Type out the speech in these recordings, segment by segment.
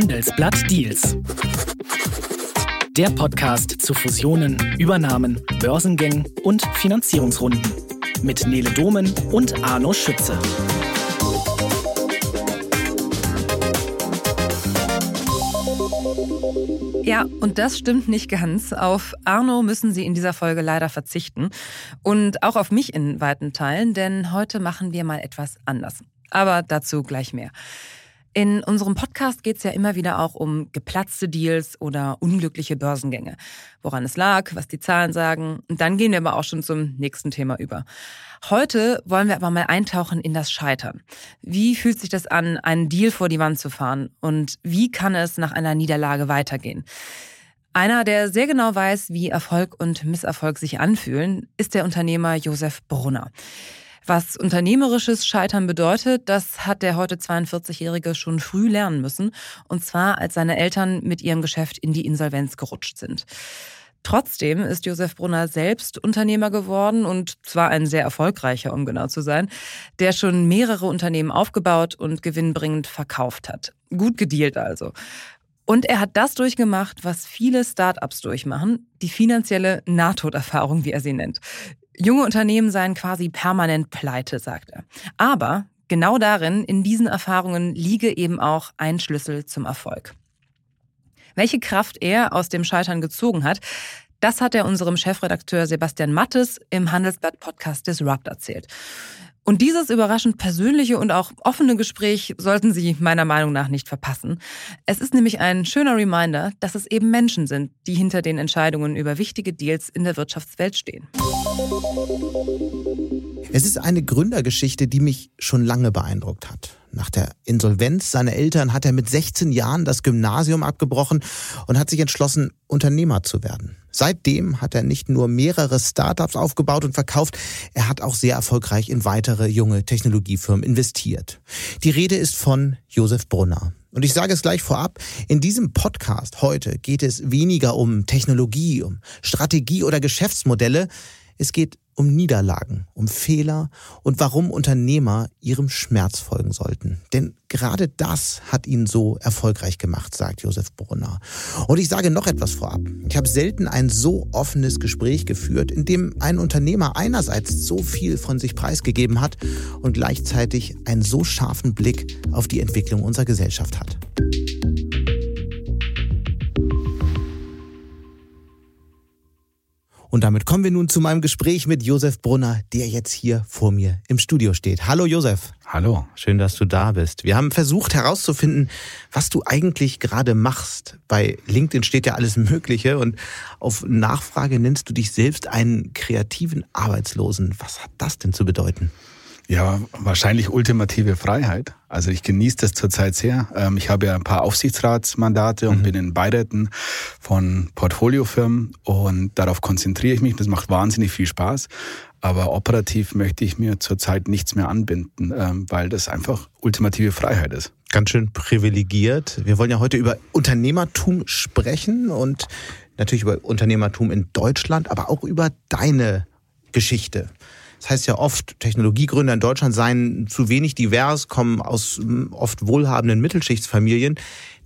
Handelsblatt Deals. Der Podcast zu Fusionen, Übernahmen, Börsengängen und Finanzierungsrunden. Mit Nele Domen und Arno Schütze. Ja, und das stimmt nicht ganz. Auf Arno müssen Sie in dieser Folge leider verzichten. Und auch auf mich in weiten Teilen, denn heute machen wir mal etwas anders. Aber dazu gleich mehr. In unserem Podcast geht es ja immer wieder auch um geplatzte Deals oder unglückliche Börsengänge. Woran es lag, was die Zahlen sagen. Und dann gehen wir aber auch schon zum nächsten Thema über. Heute wollen wir aber mal eintauchen in das Scheitern. Wie fühlt sich das an, einen Deal vor die Wand zu fahren? Und wie kann es nach einer Niederlage weitergehen? Einer, der sehr genau weiß, wie Erfolg und Misserfolg sich anfühlen, ist der Unternehmer Josef Brunner. Was unternehmerisches Scheitern bedeutet, das hat der heute 42-Jährige schon früh lernen müssen. Und zwar, als seine Eltern mit ihrem Geschäft in die Insolvenz gerutscht sind. Trotzdem ist Josef Brunner selbst Unternehmer geworden und zwar ein sehr erfolgreicher, um genau zu sein, der schon mehrere Unternehmen aufgebaut und gewinnbringend verkauft hat. Gut gedealt also. Und er hat das durchgemacht, was viele Startups durchmachen, die finanzielle Nahtoderfahrung, wie er sie nennt. Junge Unternehmen seien quasi permanent pleite, sagt er. Aber genau darin, in diesen Erfahrungen, liege eben auch ein Schlüssel zum Erfolg. Welche Kraft er aus dem Scheitern gezogen hat, das hat er unserem Chefredakteur Sebastian Mattes im Handelsblatt Podcast Disrupt erzählt. Und dieses überraschend persönliche und auch offene Gespräch sollten Sie meiner Meinung nach nicht verpassen. Es ist nämlich ein schöner Reminder, dass es eben Menschen sind, die hinter den Entscheidungen über wichtige Deals in der Wirtschaftswelt stehen. Es ist eine Gründergeschichte, die mich schon lange beeindruckt hat. Nach der Insolvenz seiner Eltern hat er mit 16 Jahren das Gymnasium abgebrochen und hat sich entschlossen, Unternehmer zu werden. Seitdem hat er nicht nur mehrere Startups aufgebaut und verkauft, er hat auch sehr erfolgreich in weitere junge Technologiefirmen investiert. Die Rede ist von Josef Brunner. Und ich sage es gleich vorab, in diesem Podcast heute geht es weniger um Technologie, um Strategie oder Geschäftsmodelle. Es geht um Niederlagen, um Fehler und warum Unternehmer ihrem Schmerz folgen sollten. Denn gerade das hat ihn so erfolgreich gemacht, sagt Josef Brunner. Und ich sage noch etwas vorab. Ich habe selten ein so offenes Gespräch geführt, in dem ein Unternehmer einerseits so viel von sich preisgegeben hat und gleichzeitig einen so scharfen Blick auf die Entwicklung unserer Gesellschaft hat. Und damit kommen wir nun zu meinem Gespräch mit Josef Brunner, der jetzt hier vor mir im Studio steht. Hallo Josef. Hallo. Schön, dass du da bist. Wir haben versucht herauszufinden, was du eigentlich gerade machst. Bei LinkedIn steht ja alles Mögliche und auf Nachfrage nennst du dich selbst einen kreativen Arbeitslosen. Was hat das denn zu bedeuten? Ja, wahrscheinlich ultimative Freiheit. Also ich genieße das zurzeit sehr. Ähm, ich habe ja ein paar Aufsichtsratsmandate und mhm. bin in Beiräten von Portfoliofirmen und darauf konzentriere ich mich. Das macht wahnsinnig viel Spaß. Aber operativ möchte ich mir zurzeit nichts mehr anbinden, ähm, weil das einfach ultimative Freiheit ist. Ganz schön privilegiert. Wir wollen ja heute über Unternehmertum sprechen und natürlich über Unternehmertum in Deutschland, aber auch über deine Geschichte. Das heißt ja oft, Technologiegründer in Deutschland seien zu wenig divers, kommen aus hm, oft wohlhabenden Mittelschichtsfamilien.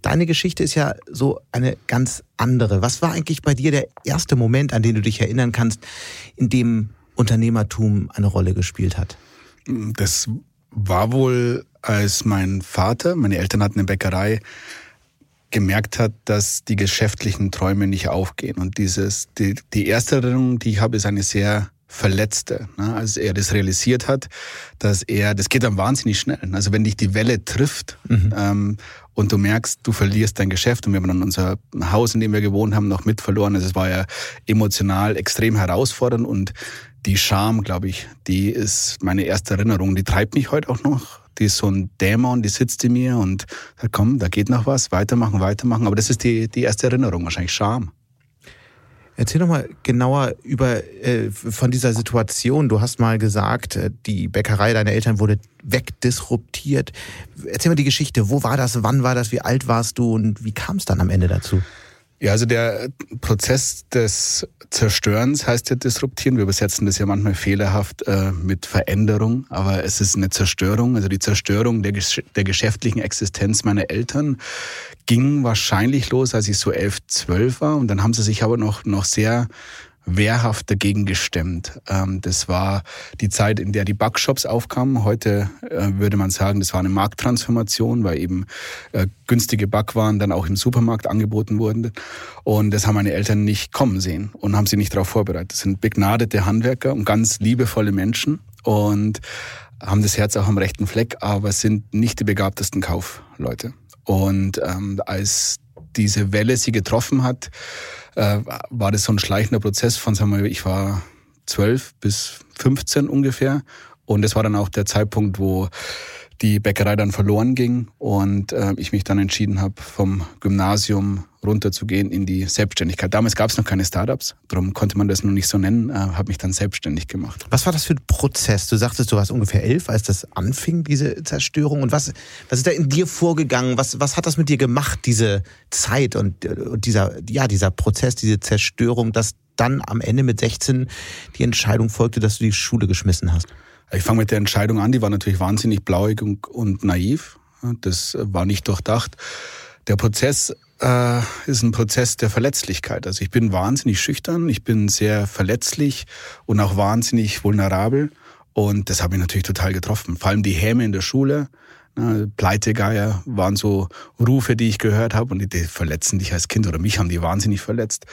Deine Geschichte ist ja so eine ganz andere. Was war eigentlich bei dir der erste Moment, an den du dich erinnern kannst, in dem Unternehmertum eine Rolle gespielt hat? Das war wohl, als mein Vater, meine Eltern hatten eine Bäckerei, gemerkt hat, dass die geschäftlichen Träume nicht aufgehen. Und dieses, die, die erste Erinnerung, die ich habe, ist eine sehr verletzte, ne? als er das realisiert hat, dass er, das geht dann wahnsinnig schnell. Also wenn dich die Welle trifft mhm. ähm, und du merkst, du verlierst dein Geschäft und wir haben dann unser Haus, in dem wir gewohnt haben, noch mit verloren. Also es war ja emotional extrem herausfordernd und die Scham, glaube ich, die ist meine erste Erinnerung. Die treibt mich heute auch noch. Die ist so ein Dämon, die sitzt in mir und sagt, komm, da geht noch was, weitermachen, weitermachen. Aber das ist die, die erste Erinnerung, wahrscheinlich Scham. Erzähl doch mal genauer über äh, von dieser Situation. Du hast mal gesagt, äh, die Bäckerei deiner Eltern wurde wegdisruptiert. Erzähl mal die Geschichte. Wo war das? Wann war das? Wie alt warst du? Und wie kam es dann am Ende dazu? Ja, also der Prozess des Zerstörens heißt ja disruptieren. Wir übersetzen das ja manchmal fehlerhaft äh, mit Veränderung, aber es ist eine Zerstörung. Also die Zerstörung der, der geschäftlichen Existenz meiner Eltern ging wahrscheinlich los, als ich so elf, zwölf war. Und dann haben sie sich aber noch, noch sehr wehrhaft dagegen gestemmt. Ähm, das war die Zeit, in der die Backshops aufkamen. Heute äh, würde man sagen, das war eine Markttransformation, weil eben äh, günstige Backwaren dann auch im Supermarkt angeboten wurden. Und das haben meine Eltern nicht kommen sehen und haben sie nicht darauf vorbereitet. Das sind begnadete Handwerker und ganz liebevolle Menschen und haben das Herz auch am rechten Fleck, aber sind nicht die begabtesten Kaufleute. Und ähm, als diese Welle sie getroffen hat, äh, war das so ein schleichender Prozess von, sagen wir, ich war zwölf bis 15 ungefähr. Und es war dann auch der Zeitpunkt, wo die Bäckerei dann verloren ging und äh, ich mich dann entschieden habe, vom Gymnasium runterzugehen in die Selbstständigkeit. Damals gab es noch keine Startups, darum konnte man das noch nicht so nennen, äh, habe mich dann selbstständig gemacht. Was war das für ein Prozess? Du sagtest, du warst ungefähr elf, als das anfing, diese Zerstörung. Und was, was ist da in dir vorgegangen? Was, was hat das mit dir gemacht, diese Zeit und, und dieser, ja, dieser Prozess, diese Zerstörung, dass dann am Ende mit 16 die Entscheidung folgte, dass du die Schule geschmissen hast? Ich fange mit der Entscheidung an, die war natürlich wahnsinnig blauig und, und naiv. Das war nicht durchdacht. Der Prozess äh, ist ein Prozess der Verletzlichkeit. Also ich bin wahnsinnig schüchtern, ich bin sehr verletzlich und auch wahnsinnig vulnerabel. Und das hat mich natürlich total getroffen. Vor allem die Häme in der Schule, Ne, Pleitegeier waren so Rufe, die ich gehört habe und die, die, verletzen dich als Kind oder mich haben die wahnsinnig verletzt.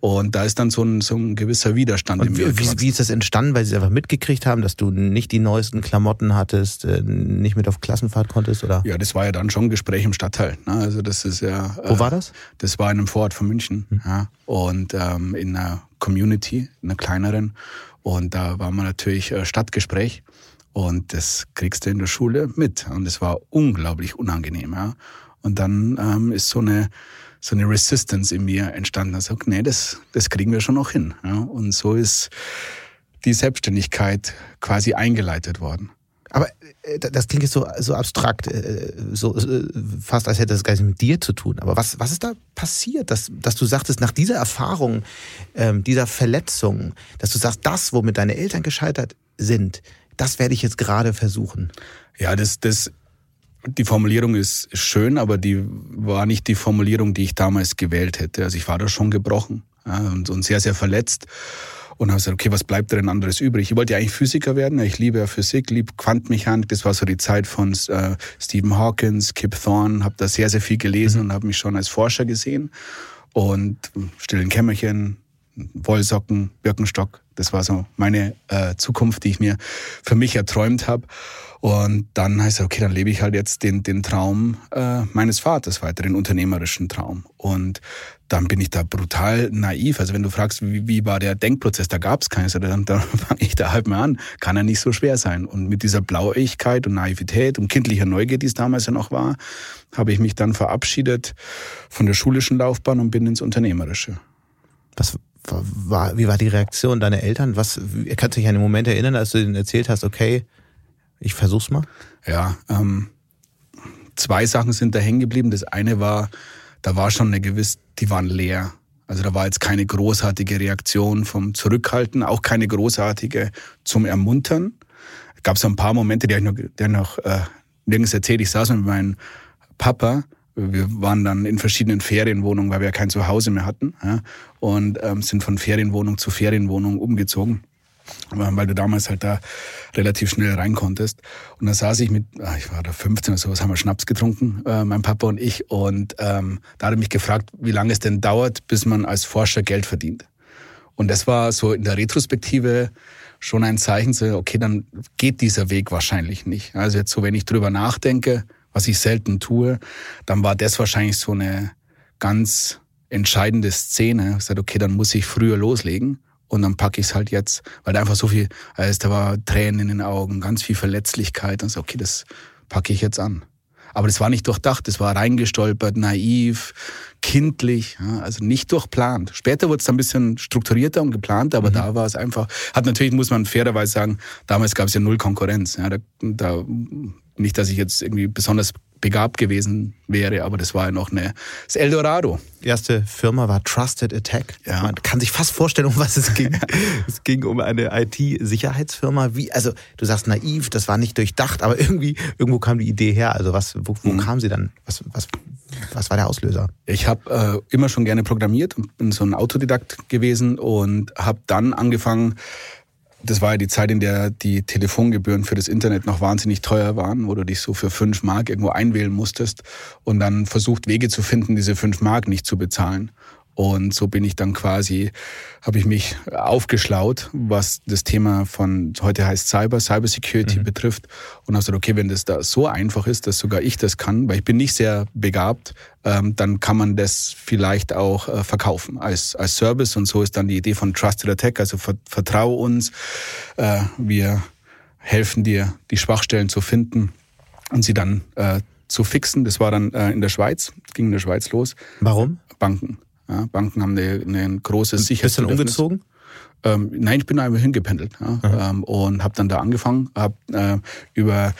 Und da ist dann so ein, so ein gewisser Widerstand und in mir. Wie, wie ist das entstanden, weil sie es einfach mitgekriegt haben, dass du nicht die neuesten Klamotten hattest, äh, nicht mit auf Klassenfahrt konntest, oder? Ja, das war ja dann schon ein Gespräch im Stadtteil. Ne? Also das ist ja. Wo äh, war das? Das war in einem Vorort von München. Hm. Ja. Und ähm, in einer Community, in einer kleineren. Und da war man natürlich äh, Stadtgespräch. Und das kriegst du in der Schule mit. Und es war unglaublich unangenehm. Ja. Und dann ähm, ist so eine, so eine Resistance in mir entstanden. Sag, nee, das, das kriegen wir schon noch hin. Ja. Und so ist die Selbstständigkeit quasi eingeleitet worden. Aber äh, das klingt jetzt so, so abstrakt, äh, so äh, fast als hätte das gar nichts mit dir zu tun. Aber was, was ist da passiert, dass, dass du sagtest, nach dieser Erfahrung, ähm, dieser Verletzung, dass du sagst, das, womit deine Eltern gescheitert sind, das werde ich jetzt gerade versuchen. Ja, das, das, die Formulierung ist schön, aber die war nicht die Formulierung, die ich damals gewählt hätte. Also ich war da schon gebrochen ja, und, und sehr, sehr verletzt und habe gesagt, okay, was bleibt denn anderes übrig? Ich wollte ja eigentlich Physiker werden. Ich liebe ja Physik, liebe Quantenmechanik. Das war so die Zeit von äh, Stephen Hawkins, Kip Thorne. Habe da sehr, sehr viel gelesen mhm. und habe mich schon als Forscher gesehen. Und stillen Kämmerchen, Wollsocken, Birkenstock. Das war so meine äh, Zukunft, die ich mir für mich erträumt habe. Und dann heißt es, okay, dann lebe ich halt jetzt den, den Traum äh, meines Vaters weiter, den unternehmerischen Traum. Und dann bin ich da brutal naiv. Also wenn du fragst, wie, wie war der Denkprozess, da gab es keines, dann, dann fange ich da halt mal an. Kann ja nicht so schwer sein. Und mit dieser Blauigkeit und Naivität und kindlicher Neugier, die es damals ja noch war, habe ich mich dann verabschiedet von der schulischen Laufbahn und bin ins Unternehmerische. Was, war, wie war die Reaktion deiner Eltern? Was, kannst du dich an den Moment erinnern, als du ihnen erzählt hast, okay, ich versuch's mal? Ja, ähm, zwei Sachen sind da hängen geblieben. Das eine war, da war schon eine gewisse, die waren leer. Also da war jetzt keine großartige Reaktion vom Zurückhalten, auch keine großartige zum Ermuntern. Gab so ein paar Momente, die habe ich noch, die noch äh, nirgends erzählt. Ich saß mit meinem Papa wir waren dann in verschiedenen Ferienwohnungen, weil wir ja kein Zuhause mehr hatten. Ja, und ähm, sind von Ferienwohnung zu Ferienwohnung umgezogen. Weil du damals halt da relativ schnell rein konntest. Und da saß ich mit, ah, ich war da 15 oder sowas, haben wir Schnaps getrunken, äh, mein Papa und ich. Und ähm, da hat er mich gefragt, wie lange es denn dauert, bis man als Forscher Geld verdient. Und das war so in der Retrospektive schon ein Zeichen, so, okay, dann geht dieser Weg wahrscheinlich nicht. Also jetzt so, wenn ich drüber nachdenke, was ich selten tue, dann war das wahrscheinlich so eine ganz entscheidende Szene. Ich sagte, okay, dann muss ich früher loslegen und dann packe ich es halt jetzt, weil da einfach so viel, also da war Tränen in den Augen, ganz viel Verletzlichkeit und so, okay, das packe ich jetzt an. Aber das war nicht durchdacht, das war reingestolpert, naiv, kindlich, ja, also nicht durchplant. Später wurde es dann ein bisschen strukturierter und geplant, aber mhm. da war es einfach, hat natürlich, muss man fairerweise sagen, damals gab es ja null Konkurrenz. Ja, da, da nicht, dass ich jetzt irgendwie besonders begabt gewesen wäre, aber das war ja noch eine, das Eldorado. Erste Firma war Trusted Attack. Ja. Man kann sich fast vorstellen, um was es ging. es ging um eine IT-Sicherheitsfirma. Wie, also du sagst naiv, das war nicht durchdacht, aber irgendwie, irgendwo kam die Idee her. Also was, wo, wo Mhm. kam sie dann? Was, was, was war der Auslöser? Ich habe äh, immer schon gerne programmiert und bin so ein Autodidakt gewesen und habe dann angefangen, das war ja die Zeit, in der die Telefongebühren für das Internet noch wahnsinnig teuer waren, wo du dich so für fünf Mark irgendwo einwählen musstest und dann versucht, Wege zu finden, diese fünf Mark nicht zu bezahlen. Und so bin ich dann quasi, habe ich mich aufgeschlaut, was das Thema von heute heißt Cyber, Cybersecurity betrifft. Und habe gesagt, okay, wenn das da so einfach ist, dass sogar ich das kann, weil ich bin nicht sehr begabt, ähm, dann kann man das vielleicht auch äh, verkaufen als, als Service. Und so ist dann die Idee von Trusted Attack, also ver vertraue uns, äh, wir helfen dir, die Schwachstellen zu finden und sie dann äh, zu fixen. Das war dann äh, in der Schweiz, ging in der Schweiz los. Warum? Banken. Ja, Banken haben eine, eine ein großes Bist du umgezogen? Ähm, nein, ich bin da einfach hingependelt ja, ähm, und habe dann da angefangen, habe äh, über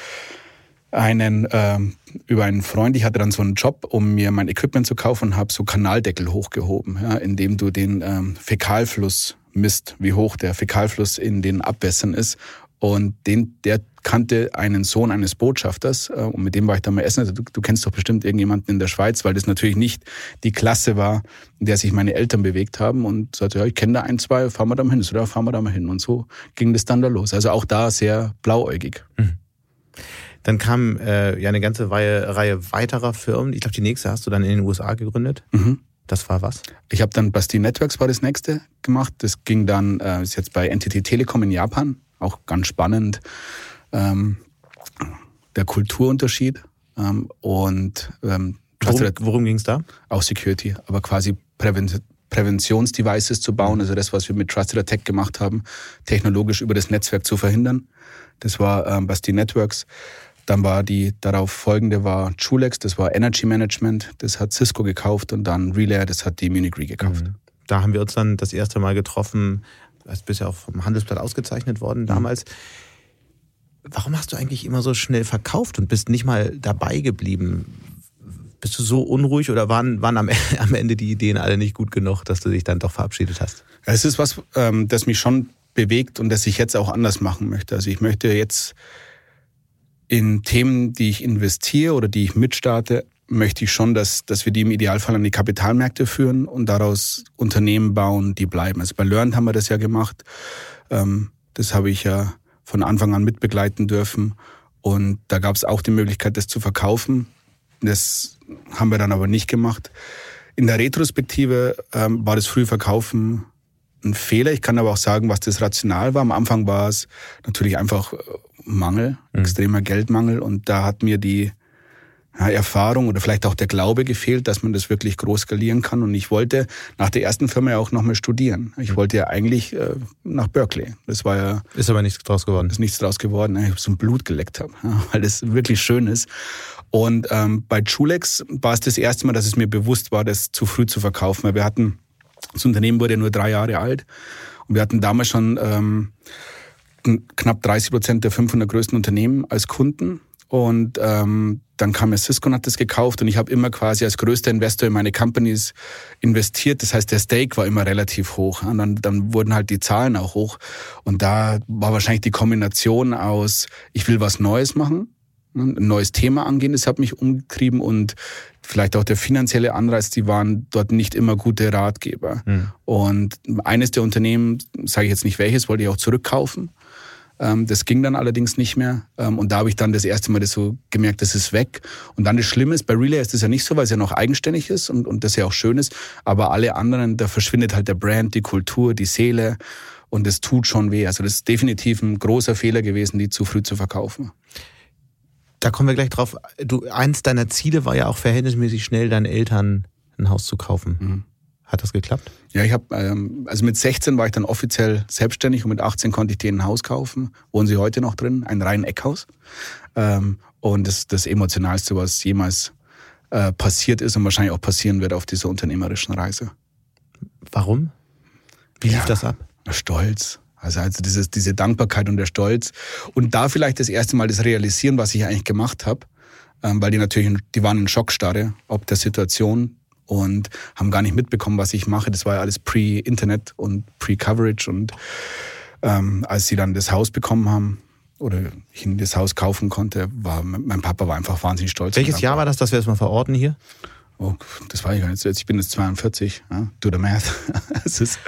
einen ähm, über einen Freund, ich hatte dann so einen Job, um mir mein Equipment zu kaufen und habe so Kanaldeckel hochgehoben, ja, indem du den ähm, Fäkalfluss misst, wie hoch der Fäkalfluss in den Abwässern ist. Und den, der kannte einen Sohn eines Botschafters äh, und mit dem war ich dann mal essen. Also du, du kennst doch bestimmt irgendjemanden in der Schweiz, weil das natürlich nicht die Klasse war, in der sich meine Eltern bewegt haben und sagte, ja, ich kenne da ein, zwei, fahren wir da mal hin. So, ja, fahren wir da mal hin. Und so ging das dann da los. Also auch da sehr blauäugig. Dann kam äh, ja eine ganze Reihe, Reihe weiterer Firmen. Ich glaube, die nächste hast du dann in den USA gegründet. Mhm. Das war was? Ich habe dann Basti Networks war das nächste gemacht. Das ging dann, äh, ist jetzt bei NTT Telekom in Japan, auch ganz spannend. Ähm, der Kulturunterschied ähm, und ähm, Worum, worum ging es da? auch Security, aber quasi Präven Präventionsdevices zu bauen, also das, was wir mit Trusted Attack gemacht haben, technologisch über das Netzwerk zu verhindern. Das war ähm, Basti Networks. Dann war die darauf folgende war Chulex, das war Energy Management, das hat Cisco gekauft und dann Relay, das hat die Munich Re gekauft. Da haben wir uns dann das erste Mal getroffen. Du bist ja auch vom Handelsblatt ausgezeichnet worden damals. Warum hast du eigentlich immer so schnell verkauft und bist nicht mal dabei geblieben? Bist du so unruhig oder waren, waren am, am Ende die Ideen alle nicht gut genug, dass du dich dann doch verabschiedet hast? Es ist was, ähm, das mich schon bewegt und das ich jetzt auch anders machen möchte. Also ich möchte jetzt in Themen, die ich investiere oder die ich mitstarte, möchte ich schon, dass, dass wir die im Idealfall an die Kapitalmärkte führen und daraus Unternehmen bauen, die bleiben. Also bei Learn haben wir das ja gemacht. Ähm, das habe ich ja von Anfang an mitbegleiten dürfen. Und da gab es auch die Möglichkeit, das zu verkaufen. Das haben wir dann aber nicht gemacht. In der Retrospektive ähm, war das frühe Verkaufen ein Fehler. Ich kann aber auch sagen, was das rational war. Am Anfang war es natürlich einfach äh, Mangel, extremer Geldmangel. Und da hat mir die ja, Erfahrung oder vielleicht auch der Glaube gefehlt, dass man das wirklich groß skalieren kann. Und ich wollte nach der ersten Firma ja auch nochmal studieren. Ich wollte ja eigentlich äh, nach Berkeley. Das war ja Ist aber nichts draus geworden. ist nichts draus geworden, ich so ein Blut geleckt habe, ja, weil das wirklich schön ist. Und ähm, bei Chulex war es das erste Mal, dass es mir bewusst war, das zu früh zu verkaufen. Weil wir hatten, das Unternehmen wurde ja nur drei Jahre alt und wir hatten damals schon ähm, knapp 30 Prozent der 500 größten Unternehmen als Kunden. Und ähm, dann kam ja Cisco und hat das gekauft und ich habe immer quasi als größter Investor in meine Companies investiert. Das heißt, der Stake war immer relativ hoch. Und dann, dann wurden halt die Zahlen auch hoch. Und da war wahrscheinlich die Kombination aus, ich will was Neues machen, ne, ein neues Thema angehen, das hat mich umgetrieben und vielleicht auch der finanzielle Anreiz, die waren dort nicht immer gute Ratgeber. Und eines der Unternehmen, sage ich jetzt nicht welches, wollte ich auch zurückkaufen. Ähm, das ging dann allerdings nicht mehr. Ähm, und da habe ich dann das erste Mal das so gemerkt, das ist weg. Und dann das Schlimme ist, bei Relay ist das ja nicht so, weil es ja noch eigenständig ist und, und das ja auch schön ist. Aber alle anderen, da verschwindet halt der Brand, die Kultur, die Seele. Und das tut schon weh. Also das ist definitiv ein großer Fehler gewesen, die zu früh zu verkaufen. Da kommen wir gleich drauf. Du, eins deiner Ziele war ja auch verhältnismäßig schnell deinen Eltern ein Haus zu kaufen. Hat das geklappt? Ja, ich habe, ähm, also mit 16 war ich dann offiziell selbstständig und mit 18 konnte ich denen ein Haus kaufen. Wohnen sie heute noch drin, ein rein Eckhaus. Ähm, und das das Emotionalste, was jemals äh, passiert ist und wahrscheinlich auch passieren wird auf dieser unternehmerischen Reise. Warum? Wie lief Ja. das ab? Stolz. Also, also dieses, diese Dankbarkeit und der Stolz. Und da vielleicht das erste Mal das Realisieren, was ich eigentlich gemacht habe. ähm, weil die natürlich, die waren in Schockstarre ob der Situation und haben gar nicht mitbekommen, was ich mache. Das war ja alles pre-Internet und pre-Coverage und ähm, als sie dann das Haus bekommen haben, oder ich ihnen das Haus kaufen konnte, war mein Papa war einfach wahnsinnig stolz. Welches Jahr war das, dass wir das mal verorten hier? Oh, das war ich gar nicht. Ich bin jetzt 42. Ja? Do the math. es ist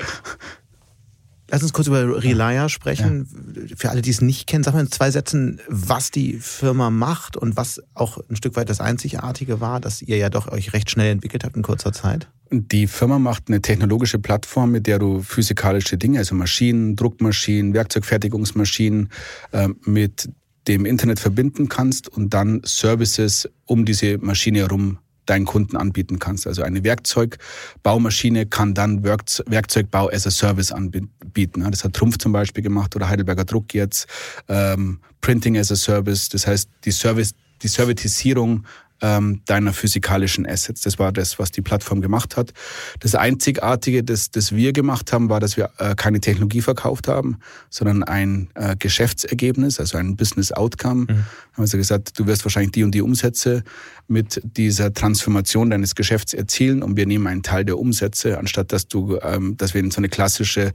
Lass uns kurz über Relaya sprechen. Ja. Für alle, die es nicht kennen, sag mal in zwei Sätzen, was die Firma macht und was auch ein Stück weit das Einzigartige war, dass ihr ja doch euch recht schnell entwickelt habt in kurzer Zeit. Die Firma macht eine technologische Plattform, mit der du physikalische Dinge, also Maschinen, Druckmaschinen, Werkzeugfertigungsmaschinen äh, mit dem Internet verbinden kannst und dann Services um diese Maschine herum deinen Kunden anbieten kannst. Also eine Werkzeugbaumaschine kann dann Werkzeugbau as a Service anbieten. Das hat Trumpf zum Beispiel gemacht oder Heidelberger Druck jetzt. Ähm, Printing as a Service. Das heißt, die Service, die Servitisierung ähm, deiner physikalischen Assets. Das war das, was die Plattform gemacht hat. Das Einzigartige, das, das wir gemacht haben, war, dass wir äh, keine Technologie verkauft haben, sondern ein äh, Geschäftsergebnis, also ein Business Outcome. Mhm. Haben wir also gesagt, du wirst wahrscheinlich die und die Umsätze mit dieser Transformation deines Geschäfts erzielen und wir nehmen einen Teil der Umsätze, anstatt dass du, ähm, dass wir in so eine klassische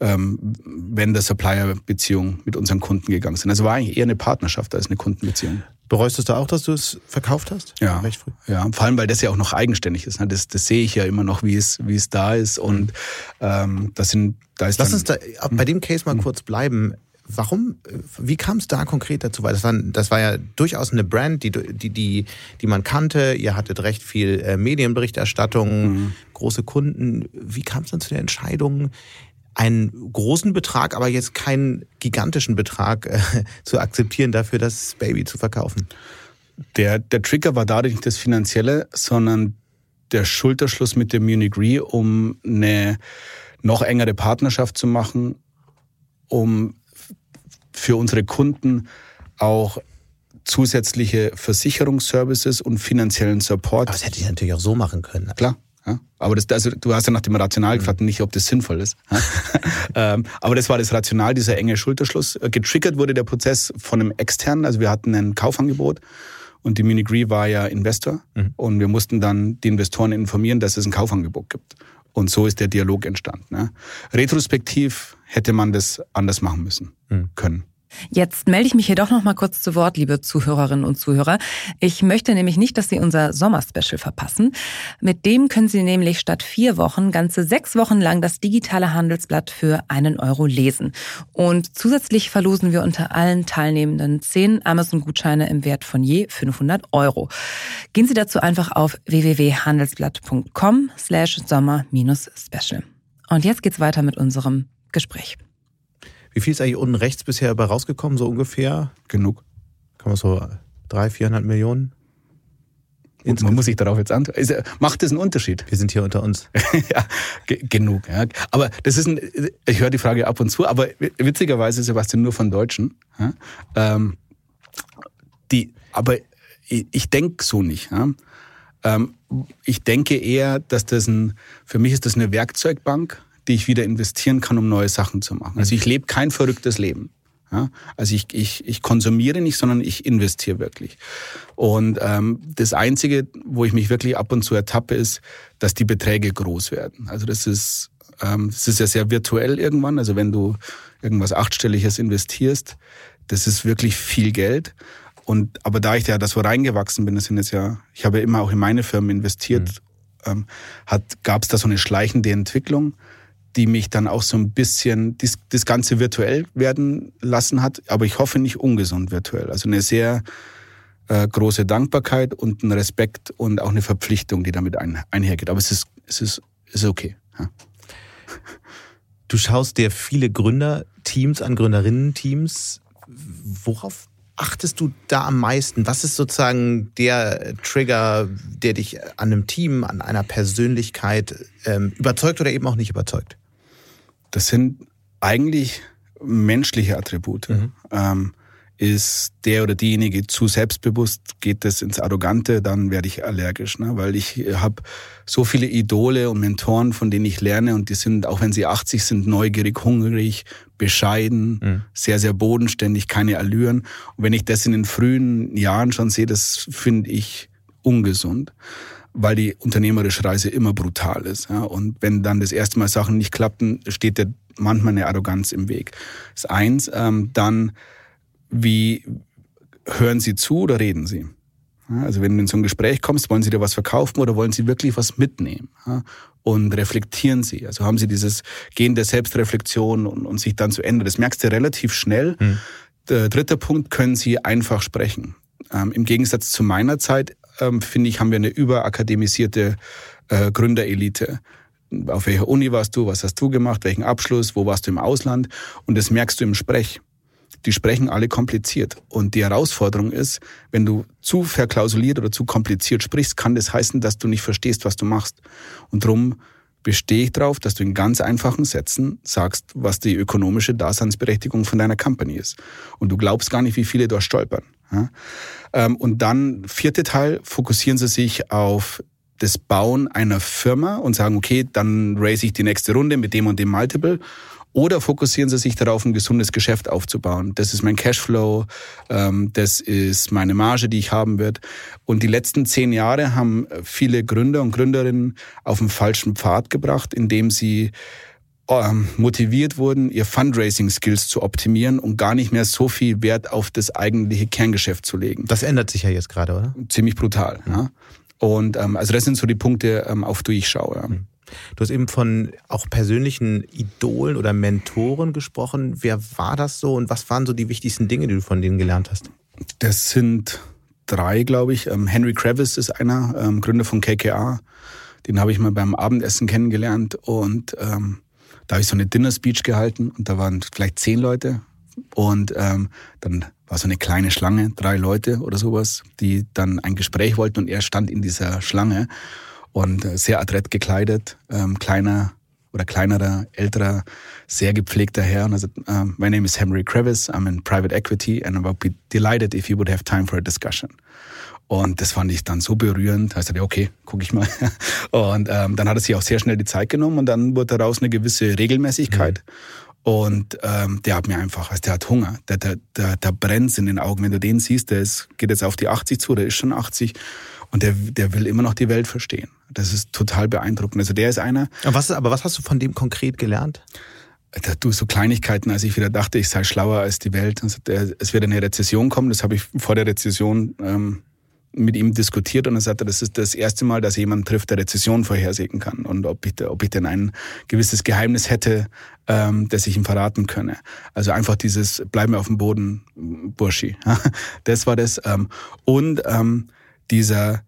ähm, Vendor-Supplier-Beziehung mit unseren Kunden gegangen sind. Also war eigentlich eher eine Partnerschaft als eine Kundenbeziehung. Bereust du da auch, dass du es verkauft hast? Ja, recht früh. Ja, vor allem, weil das ja auch noch eigenständig ist. Ne? Das, das sehe ich ja immer noch, wie es, wie es da ist. Und ähm, das sind, da ist Lass uns da bei dem Case mal hm. kurz bleiben. Warum, wie kam es da konkret dazu? Weil das war, das war ja durchaus eine Brand, die, die, die, die man kannte. Ihr hattet recht viel äh, Medienberichterstattung, mhm. große Kunden. Wie kam es dann zu der Entscheidung, einen großen Betrag, aber jetzt keinen gigantischen Betrag äh, zu akzeptieren, dafür das Baby zu verkaufen. Der, der Trigger war dadurch nicht das Finanzielle, sondern der Schulterschluss mit dem Munich Re, um eine noch engere Partnerschaft zu machen, um für unsere Kunden auch zusätzliche Versicherungsservices und finanziellen Support. Aber das hätte ich natürlich auch so machen können. Klar. Ja? Aber das, also, du hast ja nach dem Rational gefragt, nicht, ob das sinnvoll ist. ähm, aber das war das Rational, dieser enge Schulterschluss. Äh, getriggert wurde der Prozess von einem externen, also wir hatten ein Kaufangebot und die Munich Re war ja Investor mhm. und wir mussten dann die Investoren informieren, dass es ein Kaufangebot gibt. Und so ist der Dialog entstanden. Retrospektiv hätte man das anders machen müssen mhm. können. Jetzt melde ich mich hier doch noch mal kurz zu Wort, liebe Zuhörerinnen und Zuhörer. Ich möchte nämlich nicht, dass Sie unser Sommerspecial verpassen. Mit dem können Sie nämlich statt vier Wochen ganze sechs Wochen lang das digitale Handelsblatt für einen Euro lesen. Und zusätzlich verlosen wir unter allen Teilnehmenden zehn Amazon-Gutscheine im Wert von je 500 Euro. Gehen Sie dazu einfach auf www.handelsblatt.com slash sommer-special. Und jetzt geht's weiter mit unserem Gespräch. Wie viel ist eigentlich unten rechts bisher dabei rausgekommen, so ungefähr? Genug. Kann man so 300, 400 Millionen? Und man muss sich darauf jetzt antworten. Macht das einen Unterschied? Wir sind hier unter uns. ja, genug. Ja. Aber das ist ein, ich höre die Frage ab und zu, aber witzigerweise, Sebastian, nur von Deutschen. Ja. Ähm, die, aber ich, ich denke so nicht. Ja. Ähm, ich denke eher, dass das ein, für mich ist das eine Werkzeugbank, die ich wieder investieren kann, um neue Sachen zu machen. Also ich lebe kein verrücktes Leben. Ja, also ich, ich, ich konsumiere nicht, sondern ich investiere wirklich. Und ähm, das Einzige, wo ich mich wirklich ab und zu ertappe, ist, dass die Beträge groß werden. Also das ist, ähm, das ist ja sehr virtuell irgendwann. Also wenn du irgendwas Achtstelliges investierst, das ist wirklich viel Geld. Und aber da ich ja da so reingewachsen bin, das sind jetzt ja, ich habe ja immer auch in meine Firmen investiert, mhm. ähm, hat gab es da so eine schleichende Entwicklung die mich dann auch so ein bisschen das, das Ganze virtuell werden lassen hat, aber ich hoffe nicht ungesund virtuell. Also eine sehr äh, große Dankbarkeit und ein Respekt und auch eine Verpflichtung, die damit ein, einhergeht. Aber es ist, es ist, ist okay. Ja. Du schaust dir viele Gründerteams an, Gründerinnen-Teams. Worauf achtest du da am meisten? Was ist sozusagen der Trigger, der dich an einem Team, an einer Persönlichkeit ähm, überzeugt oder eben auch nicht überzeugt? Das sind eigentlich menschliche Attribute. Mhm. Ähm, ist der oder diejenige zu selbstbewusst, geht das ins Arrogante, dann werde ich allergisch, ne? weil ich habe so viele Idole und Mentoren, von denen ich lerne und die sind, auch wenn sie 80 sind, neugierig, hungrig, bescheiden, mhm. sehr, sehr bodenständig, keine Allüren. Und wenn ich das in den frühen Jahren schon sehe, das finde ich ungesund weil die unternehmerische Reise immer brutal ist. Ja? Und wenn dann das erste Mal Sachen nicht klappten, steht dir manchmal eine Arroganz im Weg. Das ist eins. Ähm, dann wie hören Sie zu oder reden Sie? Also wenn du in so ein Gespräch kommst, wollen Sie dir was verkaufen oder wollen Sie wirklich was mitnehmen? Und reflektieren Sie. Also haben Sie dieses Gehen der Selbstreflexion und, und sich dann zu ändern. Das merkst du relativ schnell. Hm. Der dritte Punkt, können Sie einfach sprechen. Ähm, Im Gegensatz zu meiner Zeit, ähm, finde ich, haben wir eine überakademisierte äh, Gründerelite auf welcher Uni warst du, was hast du gemacht, welchen Abschluss, wo warst du im Ausland und das merkst du im Sprech die sprechen alle kompliziert. Und die Herausforderung ist, wenn du zu verklausuliert oder zu kompliziert sprichst, kann das heißen, dass du nicht verstehst, was du machst. Und darum bestehe ich darauf, dass du in ganz einfachen Sätzen sagst, was die ökonomische Daseinsberechtigung von deiner Company ist. Und du glaubst gar nicht, wie viele dort stolpern. Ähm, und dann, vierte Teil, fokussieren sie sich auf das Bauen einer Firma und sagen, okay, dann raise ich die nächste Runde mit dem und dem Multiple oder fokussieren Sie sich darauf, ein gesundes Geschäft aufzubauen? Das ist mein Cashflow, ähm, das ist meine Marge, die ich haben wird. Und die letzten zehn Jahre haben viele Gründer und Gründerinnen auf den falschen Pfad gebracht, indem sie motiviert wurden, ihr Fundraising-Skills zu optimieren und gar nicht mehr so viel Wert auf das eigentliche Kerngeschäft zu legen. Das ändert sich ja jetzt gerade, oder? Ziemlich brutal. Ja. Und ähm, also das sind so die Punkte, ähm, auf die ich schaue. Ja. Mhm. Du hast eben von auch persönlichen Idolen oder Mentoren gesprochen. Wer war das so und was waren so die wichtigsten Dinge, die du von denen gelernt hast? Das sind drei, glaube ich. Ähm, Henry Kravis ist einer, ähm, Gründer von KKA. Den habe ich mal beim Abendessen kennengelernt und ähm, da habe ich so eine Dinner Speech gehalten und da waren vielleicht zehn Leute und ähm, dann war so eine kleine Schlange, drei Leute oder sowas, die dann ein Gespräch wollten und er stand in dieser Schlange und äh, sehr adrett gekleidet, ähm, kleiner oder kleinerer, älterer, sehr gepflegter Herr. Und er sagt, um, my name is Henry Kravis, I'm in private equity and I would be delighted if you would have time for a discussion. Und das fand ich dann so berührend. Da ich sagte, okay, gucke ich mal. Und ähm, dann hat er sich auch sehr schnell die Zeit genommen und dann wurde daraus eine gewisse Regelmäßigkeit. Mhm. Und ähm, der hat mir einfach, also der hat Hunger, der, der, der, der brennt in den Augen. Wenn du den siehst, der ist, geht jetzt auf die 80 zu, der ist schon 80 und der, der will immer noch die Welt verstehen. Das ist total beeindruckend. Also der ist einer. Aber was, aber was hast du von dem konkret gelernt? Du, so Kleinigkeiten, als ich wieder dachte, ich sei schlauer als die Welt. Es wird eine Rezession kommen, das habe ich vor der Rezession ähm, mit ihm diskutiert und er sagte, das ist das erste Mal, dass jemand trifft, der Rezession vorhersehen kann und ob ich, ob ich denn ein gewisses Geheimnis hätte, ähm, das ich ihm verraten könne. Also einfach dieses bleiben wir auf dem Boden, Burschi. das war das. Ähm, und ähm, dieser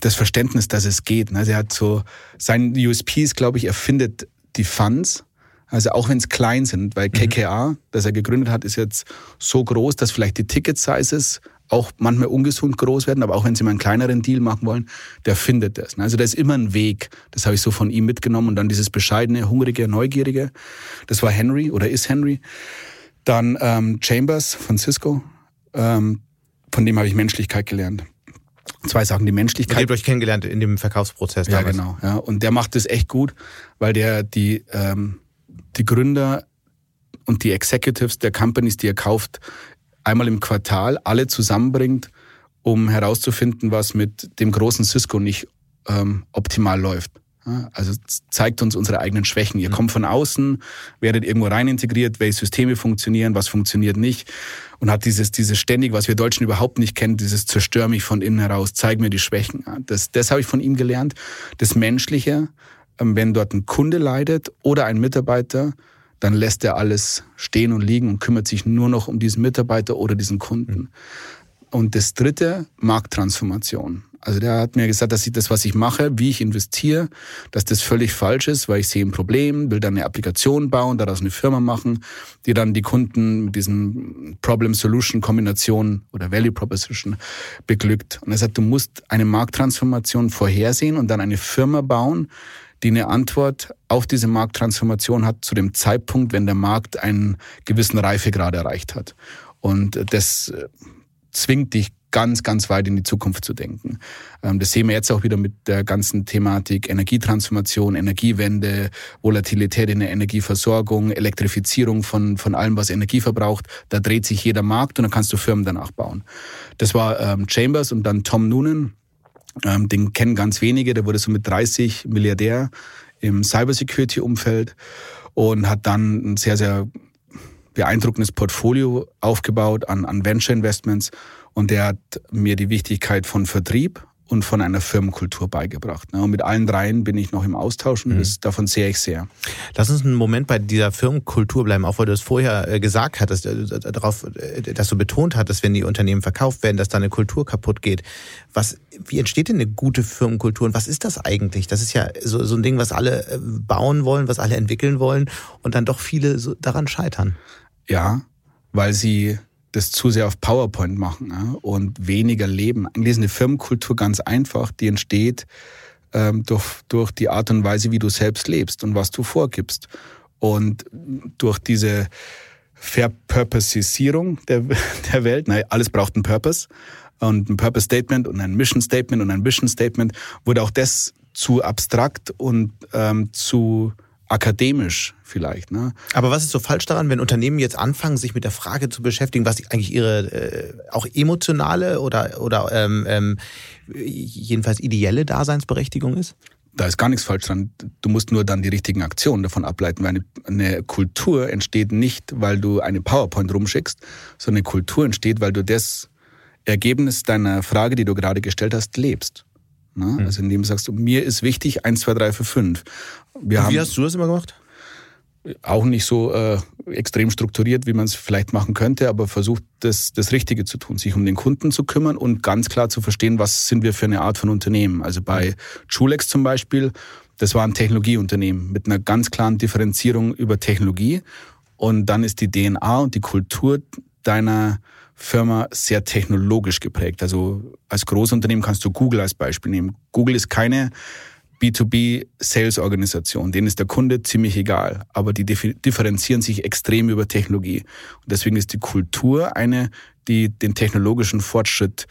das Verständnis, dass es geht. Also er hat so, sein USP ist, glaube ich, er findet die Funds, also auch wenn es klein sind, weil KKA, mhm. das er gegründet hat, ist jetzt so groß, dass vielleicht die Ticket-Sizes auch manchmal ungesund groß werden, aber auch wenn sie mal einen kleineren Deal machen wollen, der findet das. Also da ist immer ein Weg. Das habe ich so von ihm mitgenommen. Und dann dieses bescheidene, hungrige, neugierige, das war Henry oder ist Henry. Dann ähm, Chambers von Cisco, ähm, von dem habe ich Menschlichkeit gelernt. Zwei Sachen, die Menschlichkeit. Ihr habt euch kennengelernt in dem Verkaufsprozess ja, damals. genau. Ja. Und der macht das echt gut, weil der die, ähm, die Gründer und die Executives der Companies, die er kauft, einmal im Quartal alle zusammenbringt, um herauszufinden, was mit dem großen Cisco nicht ähm, optimal läuft. Also zeigt uns unsere eigenen Schwächen. Ihr mhm. kommt von außen, werdet irgendwo rein integriert, welche Systeme funktionieren, was funktioniert nicht und hat dieses, dieses ständig, was wir Deutschen überhaupt nicht kennen, dieses zerstör mich von innen heraus, zeig mir die Schwächen. Das, das habe ich von ihm gelernt. Das Menschliche, ähm, wenn dort ein Kunde leidet oder ein Mitarbeiter, dann lässt er alles stehen und liegen und kümmert sich nur noch um diesen Mitarbeiter oder diesen Kunden. Mhm. Und das dritte, Markttransformation. Also der hat mir gesagt, dass ich das, was ich mache, wie ich investiere, dass das völlig falsch ist, weil ich sehe ein Problem, will dann eine Applikation bauen, daraus eine Firma machen, die dann die Kunden mit diesen Problem-Solution-Kombination oder Value Proposition beglückt. Und er sagt, du musst eine Markttransformation vorhersehen und dann eine Firma bauen, die eine Antwort auf diese Markttransformation hat zu dem Zeitpunkt, wenn der Markt einen gewissen Reifegrad erreicht hat. Und das äh, zwingt dich ganz, ganz weit in die Zukunft zu denken. Ähm, das sehen wir jetzt auch wieder mit der ganzen Thematik Energietransformation, Energiewende, Volatilität in der Energieversorgung, Elektrifizierung von, von allem, was Energie verbraucht. Da dreht sich jeder Markt und dann kannst du Firmen danach bauen. Das war ähm, Chambers und dann Tom Noonan. Ähm, den kennen ganz wenige. Der wurde so mit 30 Milliardär im Cybersecurity-Umfeld und hat dann ein sehr, sehr beeindruckendes Portfolio aufgebaut an, an Venture Investments und der hat mir die Wichtigkeit von Vertrieb und von einer Firmenkultur beigebracht. Und mit allen dreien bin ich noch im Austausch und mhm. davon sehe ich sehr. Lass uns einen Moment bei dieser Firmenkultur bleiben, auch weil du es vorher äh, gesagt hattest, äh, darauf, äh, dass du betont hattest, wenn die Unternehmen verkauft werden, dass da eine Kultur kaputt geht. Was, wie entsteht denn eine gute Firmenkultur und was ist das eigentlich? Das ist ja so, so ein Ding, was alle bauen wollen, was alle entwickeln wollen und dann doch viele so daran scheitern. Ja, weil sie das zu sehr auf PowerPoint machen ja, und weniger leben. Eigentlich ist eine Firmenkultur ganz einfach, die entsteht ähm, durch, durch die Art und Weise, wie du selbst lebst und was du vorgibst. Und durch diese Verpurposisierung der, der Welt, na, alles braucht einen Purpose und ein Purpose Statement und ein Mission Statement und ein Vision Statement, wurde auch das zu abstrakt und ähm, zu akademisch vielleicht. Ne? Aber was ist so falsch daran, wenn Unternehmen jetzt anfangen, sich mit der Frage zu beschäftigen, was eigentlich ihre äh, auch emotionale oder, oder ähm, ähm, jedenfalls ideelle Daseinsberechtigung ist? Da ist gar nichts falsch dran. Du musst nur dann die richtigen Aktionen davon ableiten, weil eine, eine Kultur entsteht nicht, weil du eine PowerPoint rumschickst, sondern eine Kultur entsteht, weil du das Ergebnis deiner Frage, die du gerade gestellt hast, lebst. Ne? Mhm. Also indem du sagst, mir ist wichtig 1, 2, 3, 4, 5. Wir Und wie hast du das immer gemacht? Auch nicht so äh, extrem strukturiert, wie man es vielleicht machen könnte, aber versucht, das, das Richtige zu tun, sich um den Kunden zu kümmern und ganz klar zu verstehen, was sind wir für eine Art von Unternehmen. Also bei Chulex zum Beispiel, das war ein Technologieunternehmen mit einer ganz klaren Differenzierung über Technologie. Und dann ist die DNA und die Kultur deiner Firma sehr technologisch geprägt. Also als Großunternehmen kannst du Google als Beispiel nehmen. Google ist keine B2B-Sales-Organisation. Denen ist der Kunde ziemlich egal, aber die differenzieren sich extrem über Technologie. Und deswegen ist die Kultur eine, die den technologischen Fortschritt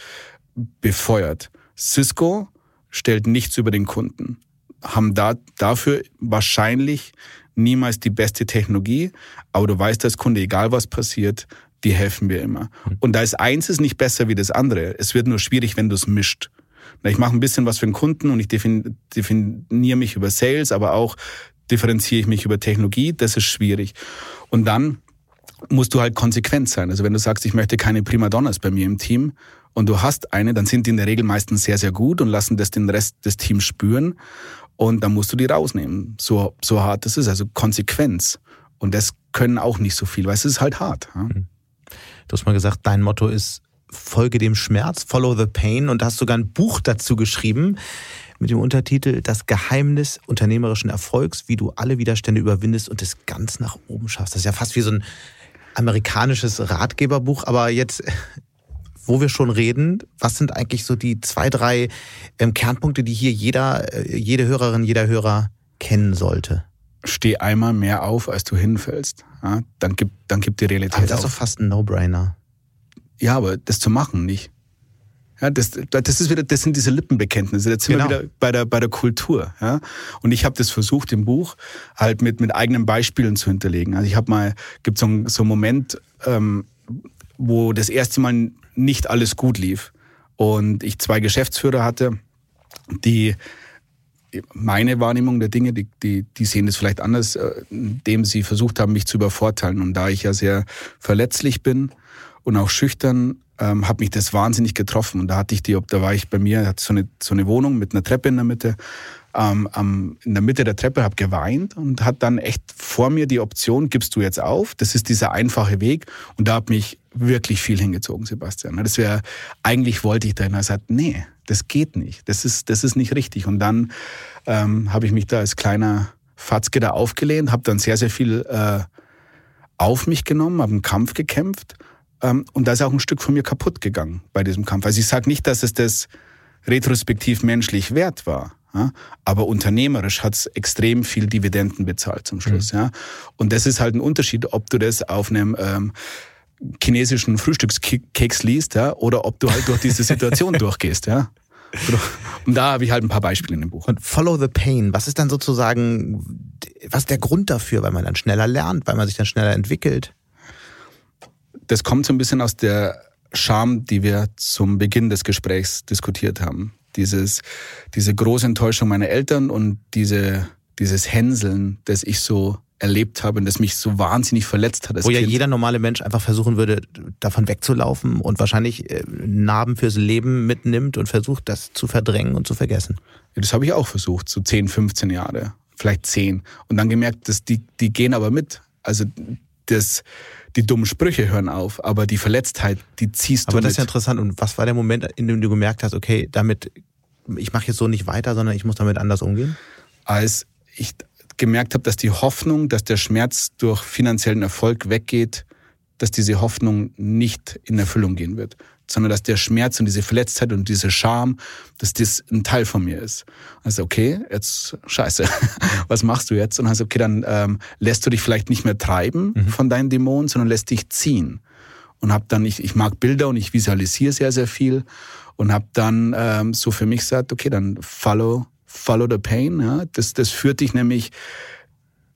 befeuert. Cisco stellt nichts über den Kunden, haben da, dafür wahrscheinlich niemals die beste Technologie, aber du weißt als Kunde, egal was passiert, die helfen mir immer. Und da ist eins ist nicht besser wie das andere. Es wird nur schwierig, wenn du es mischt. Ich mache ein bisschen was für den Kunden und ich definiere mich über Sales, aber auch differenziere ich mich über Technologie. Das ist schwierig. Und dann musst du halt konsequent sein. Also wenn du sagst, ich möchte keine Primadonnas bei mir im Team und du hast eine, dann sind die in der Regel meistens sehr, sehr gut und lassen das den Rest des Teams spüren. Und dann musst du die rausnehmen. So, so hart das ist. Also Konsequenz. Und das können auch nicht so viel, weil es ist halt hart. Mhm. Du hast mal gesagt, dein Motto ist Folge dem Schmerz, Follow the Pain und hast sogar ein Buch dazu geschrieben mit dem Untertitel Das Geheimnis unternehmerischen Erfolgs, wie du alle Widerstände überwindest und es ganz nach oben schaffst. Das ist ja fast wie so ein amerikanisches Ratgeberbuch, aber jetzt wo wir schon reden, was sind eigentlich so die zwei, drei ähm, Kernpunkte, die hier jeder, äh, jede Hörerin, jeder Hörer kennen sollte? Steh einmal mehr auf, als du hinfällst. Ja, dann gibt, dann gibt die Realität aber das ist doch fast ein No-Brainer. Ja, aber das zu machen nicht. Ja, das, das ist wieder, das sind diese Lippenbekenntnisse. Jetzt sind genau. wir wieder bei der, bei der Kultur. Ja? Und ich habe das versucht im Buch halt mit, mit eigenen Beispielen zu hinterlegen. Also ich habe mal, gibt so, ein, so einen Moment, ähm, wo das erste Mal nicht alles gut lief. Und ich zwei Geschäftsführer hatte, die meine Wahrnehmung der Dinge, die, die, die sehen das vielleicht anders, äh, indem sie versucht haben, mich zu übervorteilen. Und da ich ja sehr verletzlich bin und auch schüchtern, ähm, hat mich das wahnsinnig getroffen. Und da hatte ich die, da war ich bei mir, hatte so eine, so eine Wohnung mit einer Treppe in der Mitte, ähm, am, in der Mitte der Treppe, habe geweint und hat dann echt vor mir die Option, gibst du jetzt auf? Das ist dieser einfache Weg. Und da hat mich wirklich viel hingezogen, Sebastian. Das wäre, eigentlich wollte ich da hin. Er sagt, nee, das geht nicht. Das ist, das ist nicht richtig. Und dann ähm, habe ich mich da als kleiner Fatzke da aufgelehnt, habe dann sehr, sehr viel äh, auf mich genommen, habe einen Kampf gekämpft. Ähm, und da ist auch ein Stück von mir kaputt gegangen bei diesem Kampf. Also ich sage nicht, dass es das retrospektiv menschlich wert war. Ja? Aber unternehmerisch hat's extrem viel Dividenden bezahlt zum Schluss. Mhm. Ja? Und das ist halt ein Unterschied, ob du das auf einem ähm, chinesischen Frühstückskeks liest ja? oder ob du halt durch diese Situation durchgehst. Ja? Und da habe ich halt ein paar Beispiele in dem Buch. Und Follow the Pain, was ist dann sozusagen, was ist der Grund dafür, weil man dann schneller lernt, weil man sich dann schneller entwickelt? Das kommt so ein bisschen aus der Scham, die wir zum Beginn des Gesprächs diskutiert haben. Dieses, diese große Enttäuschung meiner Eltern und diese, dieses Hänseln, das ich so erlebt habe und das mich so wahnsinnig verletzt hat. Wo kind. ja jeder normale Mensch einfach versuchen würde, davon wegzulaufen und wahrscheinlich äh, Narben fürs Leben mitnimmt und versucht, das zu verdrängen und zu vergessen. Ja, das habe ich auch versucht, so 10, 15 Jahre, vielleicht 10. Und dann gemerkt, dass die, die gehen aber mit. Also das, die dummen Sprüche hören auf, aber die Verletztheit, die ziehst aber du. Aber das ist ja interessant. Und was war der Moment, in dem du gemerkt hast, okay, damit, ich mache jetzt so nicht weiter, sondern ich muss damit anders umgehen? Als ich gemerkt habe, dass die Hoffnung, dass der Schmerz durch finanziellen Erfolg weggeht, dass diese Hoffnung nicht in Erfüllung gehen wird, sondern dass der Schmerz und diese Verletztheit und diese Scham, dass das ein Teil von mir ist. Also okay, jetzt scheiße, was machst du jetzt? Und also okay, dann ähm, lässt du dich vielleicht nicht mehr treiben mhm. von deinen Dämonen, sondern lässt dich ziehen. Und habe dann, ich, ich mag Bilder und ich visualisiere sehr, sehr viel und habe dann ähm, so für mich gesagt, okay, dann follow Follow the Pain. Ja? Das, das führt dich nämlich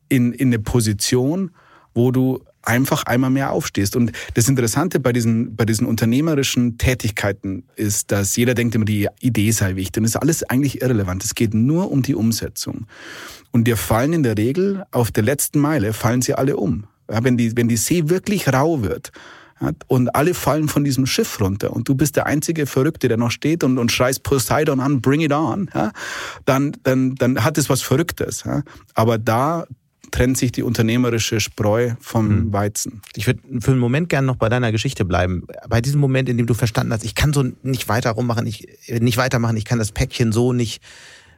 in, in eine Position, wo du einfach einmal mehr aufstehst. Und das Interessante bei diesen, bei diesen unternehmerischen Tätigkeiten ist, dass jeder denkt immer, die Idee sei wichtig. Und das ist alles eigentlich irrelevant. Es geht nur um die Umsetzung. Und dir fallen in der Regel auf der letzten Meile, fallen sie alle um. Ja, wenn, die, wenn die See wirklich rau wird, und alle fallen von diesem Schiff runter und du bist der einzige Verrückte, der noch steht und, und schreist Poseidon an, bring it on, ja, dann, dann, dann hat es was Verrücktes. Ja. Aber da trennt sich die unternehmerische Spreu vom mhm. Weizen. Ich würde für einen Moment gerne noch bei deiner Geschichte bleiben. Bei diesem Moment, in dem du verstanden hast, ich kann so nicht weiter rummachen, ich, nicht weitermachen, ich kann das Päckchen so nicht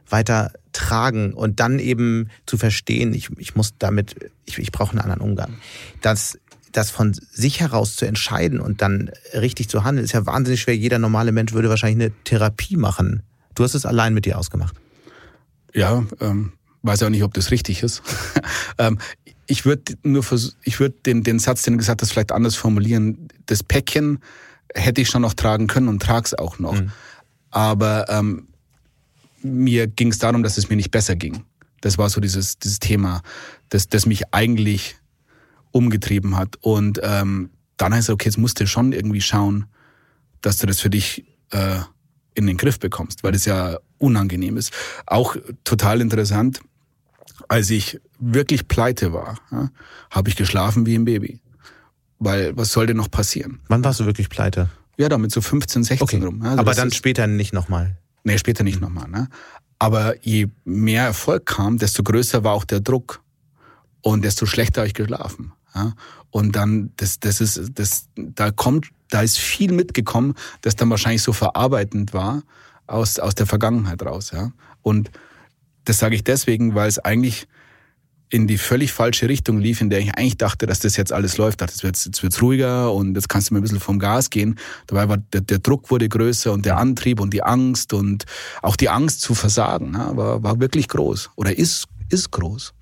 weiter tragen und dann eben zu verstehen, ich, ich muss damit, ich, ich brauche einen anderen Umgang. Das das von sich heraus zu entscheiden und dann richtig zu handeln, ist ja wahnsinnig schwer. Jeder normale Mensch würde wahrscheinlich eine Therapie machen. Du hast es allein mit dir ausgemacht. Ja, ähm, weiß auch nicht, ob das richtig ist. ähm, ich würde nur ich würde den, den Satz, den du gesagt hast, vielleicht anders formulieren. Das Päckchen hätte ich schon noch tragen können und trage es auch noch. Mhm. Aber ähm, mir ging es darum, dass es mir nicht besser ging. Das war so dieses, dieses Thema, das, das mich eigentlich umgetrieben hat. Und ähm, dann heißt es, okay, jetzt musst du schon irgendwie schauen, dass du das für dich äh, in den Griff bekommst, weil das ja unangenehm ist. Auch total interessant, als ich wirklich pleite war, ja, habe ich geschlafen wie ein Baby. Weil was soll denn noch passieren? Wann warst du wirklich pleite? Ja, damit so 15, 16 okay. rum. Also Aber dann ist, später nicht nochmal? Nee, später nicht mhm. nochmal. Ne? Aber je mehr Erfolg kam, desto größer war auch der Druck und desto schlechter habe ich geschlafen. Ja? Und dann, das, das ist, das, da kommt, da ist viel mitgekommen, das dann wahrscheinlich so verarbeitend war aus, aus der Vergangenheit raus. Ja? Und das sage ich deswegen, weil es eigentlich in die völlig falsche Richtung lief, in der ich eigentlich dachte, dass das jetzt alles läuft. Dachte, jetzt wird's, jetzt wird's ruhiger und jetzt kannst du mal ein bisschen vom Gas gehen. Dabei war der, der Druck wurde größer und der Antrieb und die Angst und auch die Angst zu versagen ja, war, war wirklich groß oder ist, ist groß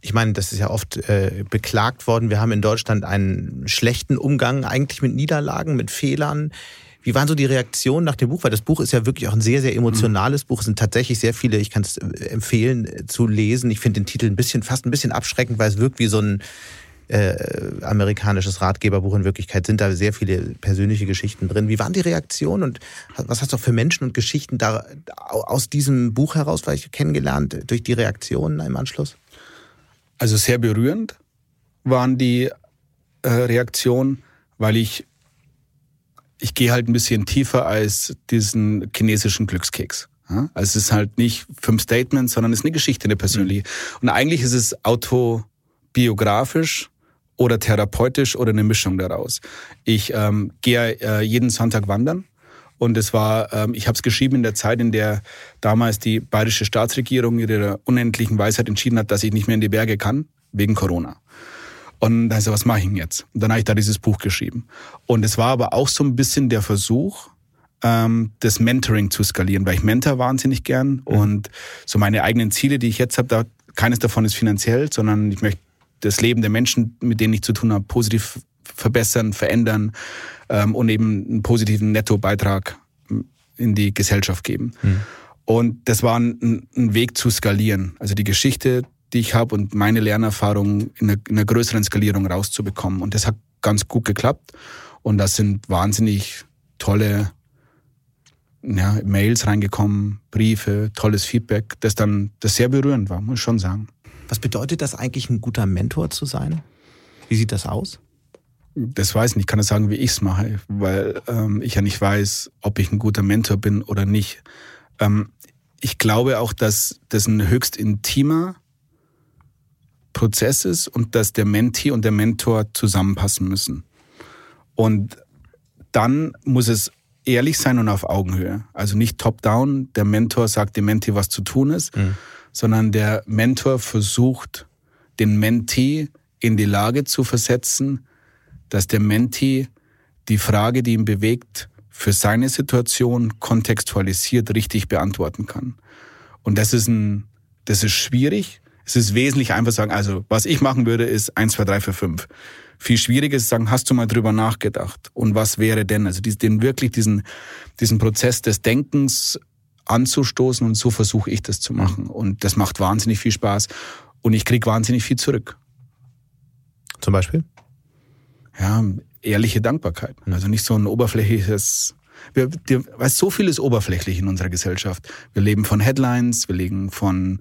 ich meine, das ist ja oft äh, beklagt worden. Wir haben in Deutschland einen schlechten Umgang eigentlich mit Niederlagen, mit Fehlern. Wie waren so die Reaktionen nach dem Buch? Weil das Buch ist ja wirklich auch ein sehr, sehr emotionales mhm. Buch. Es sind tatsächlich sehr viele, ich kann es äh, empfehlen äh, zu lesen. Ich finde den Titel ein bisschen, fast ein bisschen abschreckend, weil es wirkt wie so ein äh, amerikanisches Ratgeberbuch. In Wirklichkeit sind da sehr viele persönliche Geschichten drin. Wie waren die Reaktionen und was hast du auch für Menschen und Geschichten da aus diesem Buch heraus vielleicht kennengelernt durch die Reaktionen im Anschluss? Also sehr berührend waren die äh, Reaktionen, weil ich ich gehe halt ein bisschen tiefer als diesen chinesischen Glückskeks. Ja? Also es ist halt nicht fünf Statements, sondern es ist eine Geschichte, eine persönliche. Mhm. Und eigentlich ist es autobiografisch oder therapeutisch oder eine Mischung daraus. Ich ähm, gehe äh, jeden Sonntag wandern und es war, ähm, ich habe es geschrieben in der Zeit, in der damals die bayerische Staatsregierung ihre unendlichen Weisheit entschieden hat, dass ich nicht mehr in die Berge kann, wegen Corona. Und dann ist was mache ich denn jetzt? Und dann habe ich da dieses Buch geschrieben. Und es war aber auch so ein bisschen der Versuch, ähm, das Mentoring zu skalieren, weil ich mentor wahnsinnig gern mhm. und so meine eigenen Ziele, die ich jetzt habe, da keines davon ist finanziell, sondern ich möchte das Leben der Menschen, mit denen ich zu tun habe, positiv verbessern, verändern ähm, und eben einen positiven Nettobeitrag in die Gesellschaft geben. Mhm. Und das war ein, ein, Weg zu skalieren. Also die Geschichte, die ich habe und meine Lernerfahrung in einer, in einer größeren Skalierung rauszubekommen. Und das hat ganz gut geklappt. Und da sind wahnsinnig tolle ja, Mails reingekommen, Briefe, tolles Feedback, das dann das sehr berührend war, muss ich schon sagen. Was bedeutet das eigentlich, ein guter Mentor zu sein? Wie sieht das aus? Das weiß ich nicht. Ich kann das sagen, wie ich es mache, weil ähm, ich ja nicht weiß, ob ich ein guter Mentor bin oder nicht. Ähm, ich glaube auch, dass das ein höchst intimer Prozess ist und dass der Mentee und der Mentor zusammenpassen müssen. Und dann muss es ehrlich sein und auf Augenhöhe. Also nicht top-down, der Mentor sagt dem Mentee, was zu tun ist, mhm. sondern der Mentor versucht, den Mentee in die Lage zu versetzen, dass der Mentee die Frage, die ihn bewegt, für seine Situation kontextualisiert richtig beantworten kann. Und das ist ein, das ist schwierig. Es ist wesentlich einfach sagen, also was ich machen würde, ist eins, zwei, drei, vier, fünf. Viel schwieriger ist sagen, hast du mal drüber nachgedacht? Und was wäre denn? Also den wirklich diesen, diesen Prozess des Denkens anzustoßen und so versuche ich das zu machen. Und das macht wahnsinnig viel Spaß und ich krieg wahnsinnig viel zurück. Zum Beispiel? Ja, ehrliche Dankbarkeit. Also nicht so ein oberflächliches wir, wir, weil so viel ist oberflächlich in unserer Gesellschaft. Wir leben von Headlines, wir leben von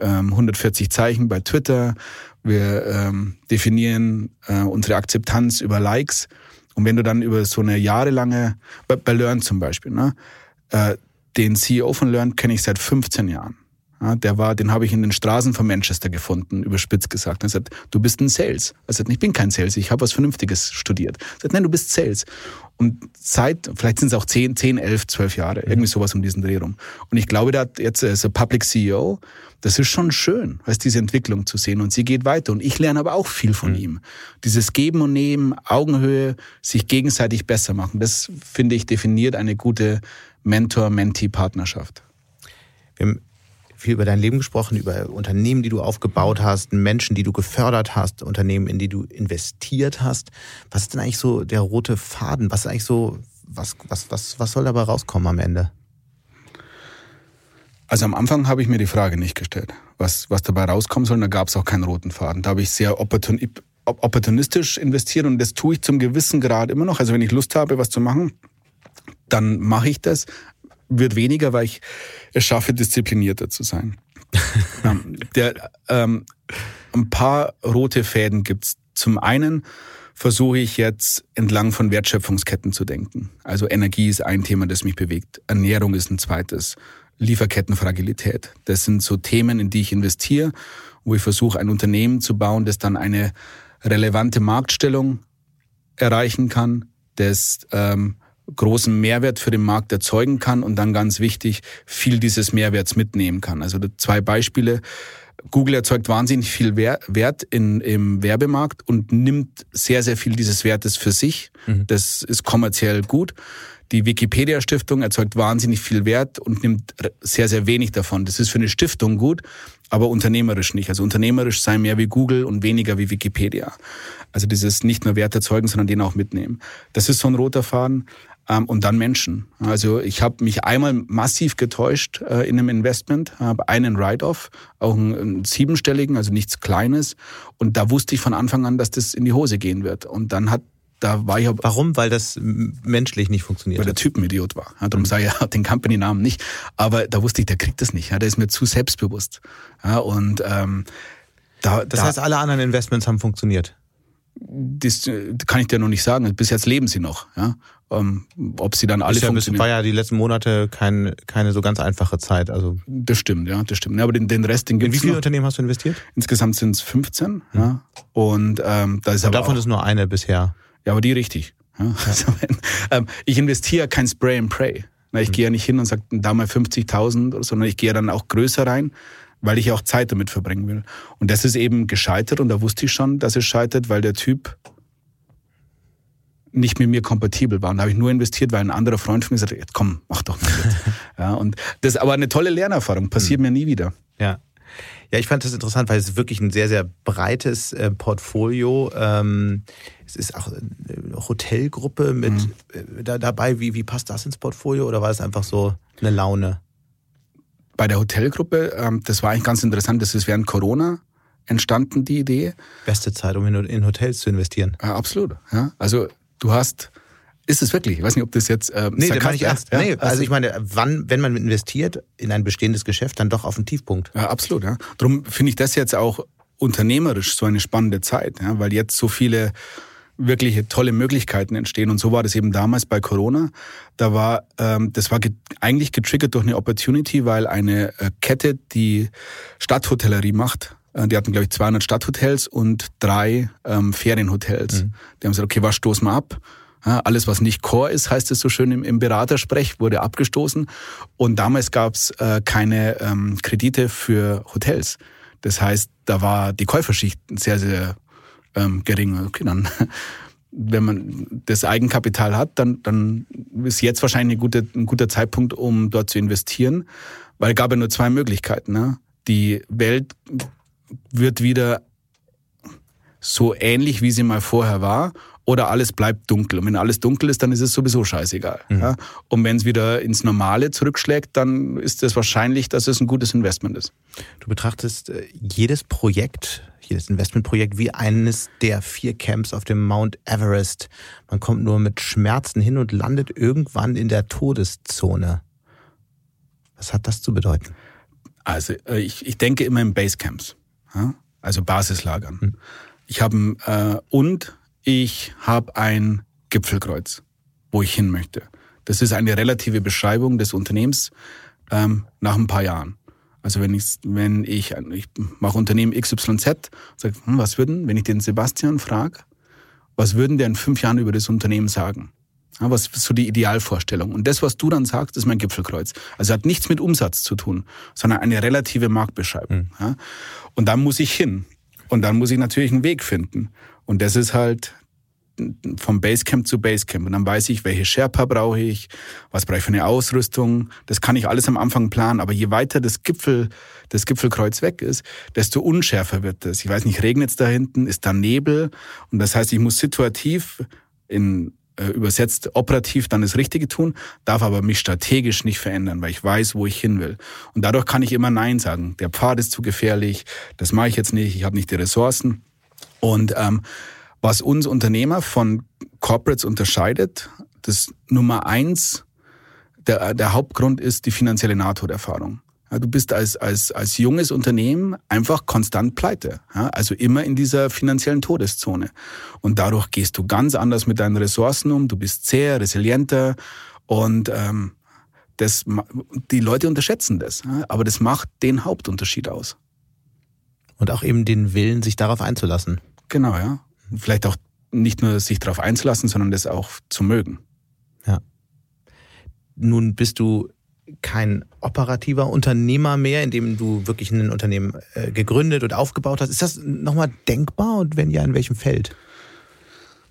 ähm, 140 Zeichen bei Twitter, wir ähm, definieren äh, unsere Akzeptanz über Likes. Und wenn du dann über so eine jahrelange, bei, bei Learn zum Beispiel, ne, äh, den CEO von Learn kenne ich seit 15 Jahren. Ja, der war, den habe ich in den Straßen von Manchester gefunden, überspitzt gesagt. Er sagt, du bist ein Sales. Er sagt, ich bin kein Sales, ich habe was Vernünftiges studiert. Er sagt, nein, du bist Sales. Und seit, vielleicht sind es auch 10, 10, 11, 12 Jahre, irgendwie sowas um diesen Dreh rum. Und ich glaube, da hat jetzt so Public CEO, das ist schon schön, weißt, diese Entwicklung zu sehen. Und sie geht weiter. Und ich lerne aber auch viel von mhm. ihm. Dieses Geben und Nehmen, Augenhöhe, sich gegenseitig besser machen, das finde ich definiert eine gute Mentor-Mentee-Partnerschaft. Wir haben viel über dein Leben gesprochen, über Unternehmen, die du aufgebaut hast, Menschen, die du gefördert hast, Unternehmen, in die du investiert hast. Was ist denn eigentlich so der rote Faden? Was ist eigentlich so, was, was, was, was soll dabei rauskommen am Ende? Also am Anfang habe ich mir die Frage nicht gestellt, was, was dabei rauskommen soll. Da gab es auch keinen roten Faden. Da habe ich sehr opportunistisch investiert und das tue ich zum gewissen Grad immer noch. Also wenn ich Lust habe, was zu machen, dann mache ich das wird weniger, weil ich es schaffe, disziplinierter zu sein. der, ähm, ein paar rote Fäden gibt's. Zum einen versuche ich jetzt entlang von Wertschöpfungsketten zu denken. Also Energie ist ein Thema, das mich bewegt. Ernährung ist ein zweites. Lieferkettenfragilität. Das sind so Themen, in die ich investiere, wo ich versuche, ein Unternehmen zu bauen, das dann eine relevante Marktstellung erreichen kann, das ähm, großen Mehrwert für den Markt erzeugen kann und dann ganz wichtig, viel dieses Mehrwerts mitnehmen kann. Also zwei Beispiele. Google erzeugt wahnsinnig viel Wert in, im Werbemarkt und nimmt sehr, sehr viel dieses Wertes für sich. Mhm. Das ist kommerziell gut. Die Wikipedia Stiftung erzeugt wahnsinnig viel Wert und nimmt sehr, sehr wenig davon. Das ist für eine Stiftung gut, aber unternehmerisch nicht. Also unternehmerisch sei mehr wie Google und weniger wie Wikipedia. Also dieses nicht nur Wert erzeugen, sondern den auch mitnehmen. Das ist so ein roter Faden und dann Menschen. Also ich habe mich einmal massiv getäuscht äh, in einem Investment, habe einen Write-off, auch einen, einen, siebenstelligen, also nichts Kleines. Und da wusste ich von Anfang an, dass das in die Hose gehen wird. Und dann hat da war ich Warum? Weil das menschlich nicht funktioniert Weil der Typ ein Idiot war. Ja, darum mhm. sage ich ja den Company-Namen nicht. Aber da wusste ich, der kriegt das nicht. Ja, der ist mir zu selbstbewusst. Ja, und ähm, da, das da, heißt, alle anderen Investments haben funktioniert das kann ich dir noch nicht sagen. Bis jetzt leben sie noch. Ja? Ähm, ob sie dann alle ja, funktionieren. war ja die letzten Monate kein, keine so ganz einfache Zeit. Also das stimmt, ja, das stimmt. Ja, aber den, den Rest, den gibt's In wie viele noch. Unternehmen hast du investiert? Insgesamt sind es 15. Mhm. Ja. Und ähm, da ist Und davon auch, ist nur eine bisher. Ja, aber die richtig. Ja. ja. Also, ähm, ich investiere kein Spray and Pray. Ich mhm. gehe ja nicht hin und sage da mal 50.000, sondern ich gehe dann auch größer rein weil ich auch Zeit damit verbringen will. Und das ist eben gescheitert und da wusste ich schon, dass es scheitert, weil der Typ nicht mit mir kompatibel war. Und da habe ich nur investiert, weil ein anderer Freund von mir gesagt hat, komm, mach doch mal mit. ja, und das ist aber eine tolle Lernerfahrung, passiert mhm. mir nie wieder. Ja. Ja, ich fand das interessant, weil es ist wirklich ein sehr, sehr breites äh, Portfolio. Ähm, es ist auch eine Hotelgruppe mit mhm. äh, da, dabei. Wie, wie passt das ins Portfolio oder war es einfach so eine Laune? Bei der Hotelgruppe, ähm, das war eigentlich ganz interessant, das ist während Corona entstanden, die Idee. Beste Zeit, um in, in Hotels zu investieren. Ja, absolut. Ja. Also du hast ist es wirklich? Ich weiß nicht, ob das jetzt. Äh, nee, das ich ernst. Ja? Nee, also, also ich meine, wann, wenn man investiert in ein bestehendes Geschäft, dann doch auf den Tiefpunkt. Ja, absolut. Ja. Darum finde ich das jetzt auch unternehmerisch so eine spannende Zeit, ja, weil jetzt so viele wirkliche tolle Möglichkeiten entstehen. Und so war das eben damals bei Corona. Da war, ähm, das war ge eigentlich getriggert durch eine Opportunity, weil eine äh, Kette, die Stadthotellerie macht, die hatten, glaube ich, 200 Stadthotels und drei ähm, Ferienhotels. Mhm. Die haben gesagt, okay, was stoßen wir ab? Ja, alles, was nicht Core ist, heißt es so schön im, im Beratersprech, wurde abgestoßen. Und damals gab es äh, keine ähm, Kredite für Hotels. Das heißt, da war die Käuferschicht sehr, sehr ähm, gering. Okay, dann, wenn man das Eigenkapital hat, dann, dann ist jetzt wahrscheinlich ein guter, ein guter Zeitpunkt, um dort zu investieren, weil es gab ja nur zwei Möglichkeiten. Ne? Die Welt wird wieder so ähnlich, wie sie mal vorher war oder alles bleibt dunkel. Und wenn alles dunkel ist, dann ist es sowieso scheißegal. Mhm. Ja? Und wenn es wieder ins Normale zurückschlägt, dann ist es wahrscheinlich, dass es ein gutes Investment ist. Du betrachtest äh, jedes Projekt, jedes Investmentprojekt wie eines der vier Camps auf dem Mount Everest. Man kommt nur mit Schmerzen hin und landet irgendwann in der Todeszone. Was hat das zu bedeuten? Also äh, ich, ich denke immer in Basecamps, ja? also Basislagern. Mhm. Ich habe äh, und ich habe ein Gipfelkreuz, wo ich hin möchte. Das ist eine relative Beschreibung des Unternehmens ähm, nach ein paar Jahren. Also wenn ich, wenn ich, ich mache Unternehmen XYZ, sage, hm, was würden, wenn ich den Sebastian frage, was würden der in fünf Jahren über das Unternehmen sagen? Ja, was ist so die Idealvorstellung? Und das, was du dann sagst, ist mein Gipfelkreuz. Also hat nichts mit Umsatz zu tun, sondern eine relative Marktbeschreibung. Mhm. Ja? Und dann muss ich hin. Und dann muss ich natürlich einen Weg finden. Und das ist halt vom Basecamp zu Basecamp. Und dann weiß ich, welche Sherpa brauche ich, was brauche ich für eine Ausrüstung. Das kann ich alles am Anfang planen. Aber je weiter das Gipfel, das Gipfelkreuz weg ist, desto unschärfer wird es. Ich weiß nicht, regnet es da hinten, ist da Nebel. Und das heißt, ich muss situativ in äh, übersetzt operativ dann das Richtige tun, darf aber mich strategisch nicht verändern, weil ich weiß, wo ich hin will. Und dadurch kann ich immer Nein sagen. Der Pfad ist zu gefährlich, das mache ich jetzt nicht, ich habe nicht die Ressourcen. Und ähm, was uns Unternehmer von Corporates unterscheidet, das Nummer eins, der, der Hauptgrund ist die finanzielle Nahtoderfahrung. Du bist als, als, als junges Unternehmen einfach konstant pleite. Ja, also immer in dieser finanziellen Todeszone. Und dadurch gehst du ganz anders mit deinen Ressourcen um. Du bist sehr resilienter und ähm, das, die Leute unterschätzen das. Ja, aber das macht den Hauptunterschied aus. Und auch eben den Willen, sich darauf einzulassen. Genau, ja. Vielleicht auch nicht nur sich darauf einzulassen, sondern das auch zu mögen. Ja. Nun bist du kein operativer Unternehmer mehr, in dem du wirklich ein Unternehmen äh, gegründet und aufgebaut hast. Ist das nochmal denkbar und wenn ja, in welchem Feld?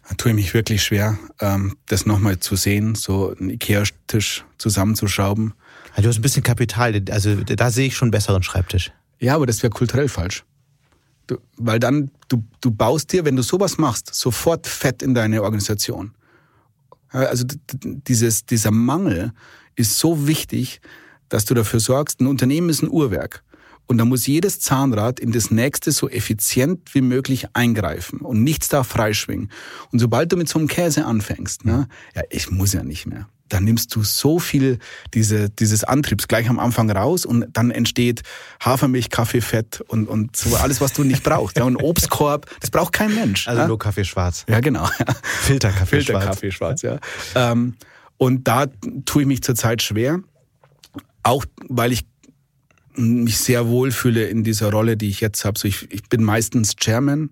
Da tue ich mich wirklich schwer, ähm, das nochmal zu sehen, so einen Ikea-Tisch zusammenzuschrauben. du hast ein bisschen Kapital, also da sehe ich schon einen besseren Schreibtisch. Ja, aber das wäre kulturell falsch. Du, weil dann, du, du baust dir, wenn du sowas machst, sofort Fett in deine Organisation. Also dieses, dieser Mangel ist so wichtig, dass du dafür sorgst, ein Unternehmen ist ein Uhrwerk. Und da muss jedes Zahnrad in das nächste so effizient wie möglich eingreifen und nichts darf freischwingen. Und sobald du mit so einem Käse anfängst, ne, ja, ich muss ja nicht mehr dann nimmst du so viel diese, dieses Antriebs gleich am Anfang raus und dann entsteht Hafermilch, Kaffee, Fett und, und so alles, was du nicht brauchst. Ja, und Obstkorb, das braucht kein Mensch. Also ja? nur Kaffee schwarz. Ja, genau. Filterkaffee Filter schwarz. Filterkaffee schwarz, ja. Ähm, und da tue ich mich zurzeit schwer. Auch weil ich mich sehr wohl fühle in dieser Rolle, die ich jetzt habe. So ich, ich bin meistens Chairman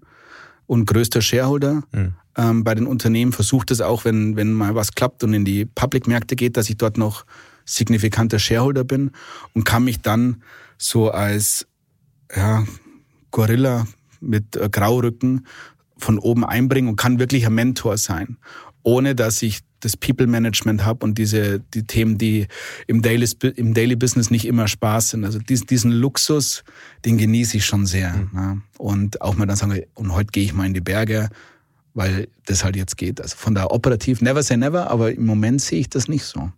und größter Shareholder. Mhm ähm, bei den Unternehmen, versucht es auch, wenn, wenn mal was klappt und in die Public-Märkte geht, dass ich dort noch signifikanter Shareholder bin und kann mich dann so als ja, Gorilla mit äh, Graurücken von oben einbringen und kann wirklich ein Mentor sein. ohne dass ich das People Management habe und diese die Themen, die im Daily, im Daily Business nicht immer Spaß sind. Also diesen, diesen Luxus, den genieße ich schon sehr. Mhm. Ne? Und auch mal dann sagen, und heute gehe ich mal in die Berge, weil das halt jetzt geht. Also von der operativ, never say never, aber im Moment sehe ich das nicht so.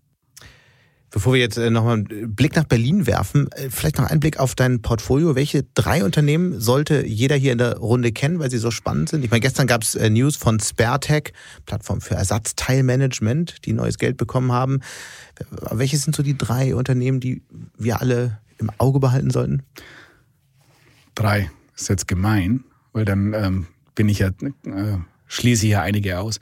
Bevor wir jetzt äh, nochmal einen Blick nach Berlin werfen, äh, vielleicht noch einen Blick auf dein Portfolio. Welche drei Unternehmen sollte jeder hier in der Runde kennen, weil sie so spannend sind? Ich meine, gestern gab es äh, News von SpareTech, Plattform für Ersatzteilmanagement, die neues Geld bekommen haben. Welche sind so die drei Unternehmen, die wir alle im Auge behalten sollten? Drei ist jetzt gemein, weil dann ähm, bin ich ja, äh, schließe ich ja einige aus.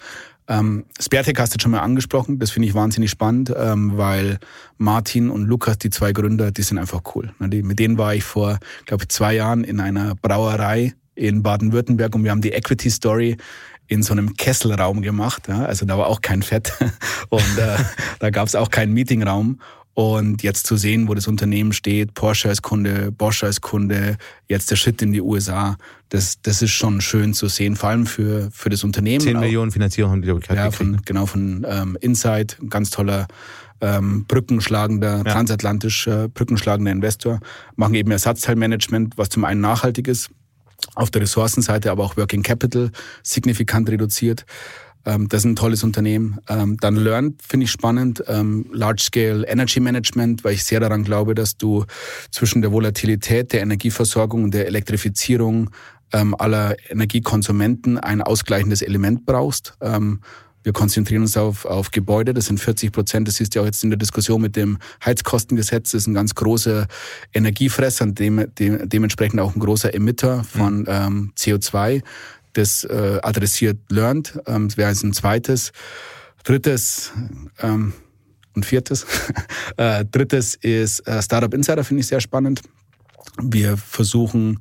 Ähm, Spertek hast du schon mal angesprochen, das finde ich wahnsinnig spannend, ähm, weil Martin und Lukas, die zwei Gründer, die sind einfach cool. Die, mit denen war ich vor, glaube ich, zwei Jahren in einer Brauerei in Baden-Württemberg und wir haben die Equity Story in so einem Kesselraum gemacht. Ja? Also da war auch kein Fett und äh, da gab es auch keinen Meetingraum. Und jetzt zu sehen, wo das Unternehmen steht, Porsche als Kunde, Bosch als Kunde, jetzt der Schritt in die USA, das, das ist schon schön zu sehen, vor allem für, für das Unternehmen. 10 Millionen Finanzierung haben die, glaube ich, ja, von, Genau, von ähm, Insight, ein ganz toller ähm, brückenschlagender, ja. transatlantisch äh, brückenschlagender Investor, machen eben Ersatzteilmanagement, was zum einen nachhaltig ist, auf der Ressourcenseite, aber auch Working Capital signifikant reduziert. Ähm, das ist ein tolles Unternehmen. Ähm, dann Learn finde ich spannend. Ähm, Large Scale Energy Management, weil ich sehr daran glaube, dass du zwischen der Volatilität der Energieversorgung und der Elektrifizierung aller Energiekonsumenten ein ausgleichendes Element brauchst. Wir konzentrieren uns auf, auf Gebäude, das sind 40 Prozent. Das ist ja auch jetzt in der Diskussion mit dem Heizkostengesetz. Das ist ein ganz großer Energiefresser und dem, dem, dementsprechend auch ein großer Emitter von mhm. ähm, CO2 das äh, adressiert Learned. Ähm, das wäre jetzt ein zweites. Drittes ähm, und viertes. äh, drittes ist äh, Startup Insider, finde ich sehr spannend. Wir versuchen,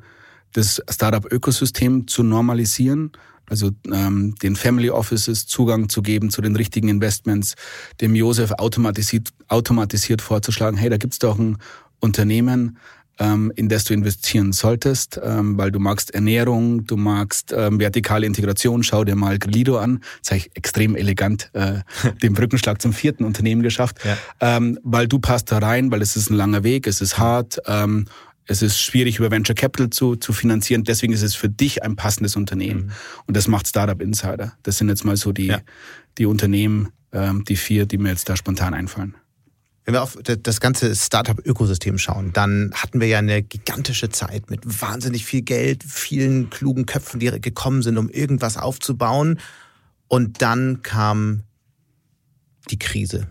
das Startup-Ökosystem zu normalisieren. Also ähm, den Family Offices Zugang zu geben zu den richtigen Investments, dem Josef automatisiert, automatisiert vorzuschlagen, hey, da gibt's doch ein Unternehmen, in das du investieren solltest, ähm, weil du magst Ernährung, du magst ähm, vertikale Integration. Schau dir mal Glido an. Das habe ich extrem elegant äh, den Brückenschlag zum vierten Unternehmen geschafft, ja. ähm, weil du passt da rein, weil es ist ein langer Weg, es ist hart. Ähm, es ist schwierig, über Venture Capital zu, zu finanzieren. Deswegen ist es für dich ein passendes Unternehmen. Mhm. Und das macht Startup Insider. Das sind jetzt mal so die, ja. die Unternehmen, ähm, die vier, die mir jetzt da spontan einfallen. Wenn wir auf das ganze Startup-Ökosystem schauen, dann hatten wir ja eine gigantische Zeit mit wahnsinnig viel Geld, vielen klugen Köpfen, die gekommen sind, um irgendwas aufzubauen. Und dann kam die Krise.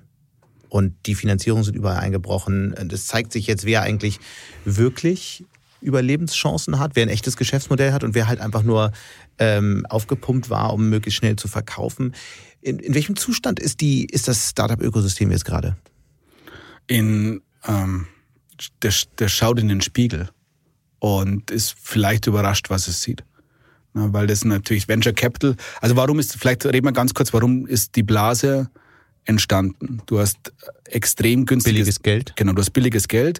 Und die Finanzierungen sind überall eingebrochen. Und es zeigt sich jetzt, wer eigentlich wirklich Überlebenschancen hat, wer ein echtes Geschäftsmodell hat und wer halt einfach nur ähm, aufgepumpt war, um möglichst schnell zu verkaufen. In, in welchem Zustand ist, die, ist das Startup-Ökosystem jetzt gerade? In, ähm, der, der schaut in den Spiegel und ist vielleicht überrascht, was es sieht. Na, weil das natürlich Venture Capital, also warum ist, vielleicht reden wir ganz kurz, warum ist die Blase entstanden? Du hast extrem günstiges billiges Geld. Genau, du hast billiges Geld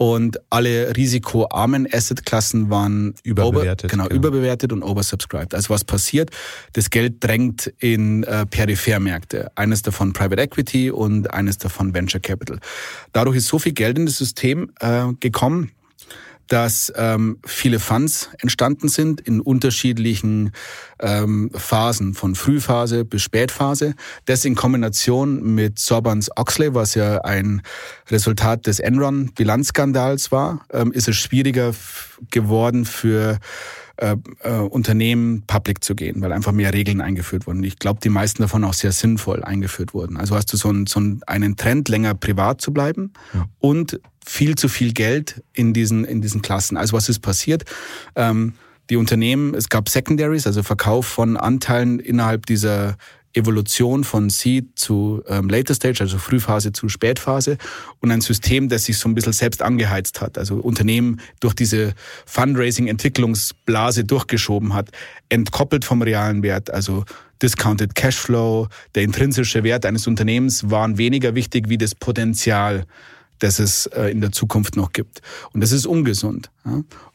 und alle risikoarmen Assetklassen waren überbewertet. Over, genau, genau, überbewertet und oversubscribed. Also was passiert? Das Geld drängt in äh, Periphermärkte. Eines davon Private Equity und eines davon Venture Capital. Dadurch ist so viel Geld in das System äh, gekommen, dass ähm, viele Funds entstanden sind in unterschiedlichen ähm, Phasen, von Frühphase bis Spätphase. Das in Kombination mit Sorbans Oxley, was ja ein Resultat des Enron-Bilanzskandals war, ähm, ist es schwieriger geworden für äh, äh, Unternehmen public zu gehen, weil einfach mehr Regeln eingeführt wurden. Ich glaube, die meisten davon auch sehr sinnvoll eingeführt wurden. Also hast du so einen, so einen Trend, länger privat zu bleiben ja. und viel zu viel Geld in diesen, in diesen Klassen. Also was ist passiert? Ähm, die Unternehmen, es gab Secondaries, also Verkauf von Anteilen innerhalb dieser Evolution von Seed zu ähm, Later Stage, also Frühphase zu Spätphase und ein System, das sich so ein bisschen selbst angeheizt hat, also Unternehmen durch diese Fundraising-Entwicklungsblase durchgeschoben hat, entkoppelt vom realen Wert, also Discounted Cashflow, der intrinsische Wert eines Unternehmens waren weniger wichtig wie das Potenzial das es äh, in der Zukunft noch gibt. Und das ist ungesund.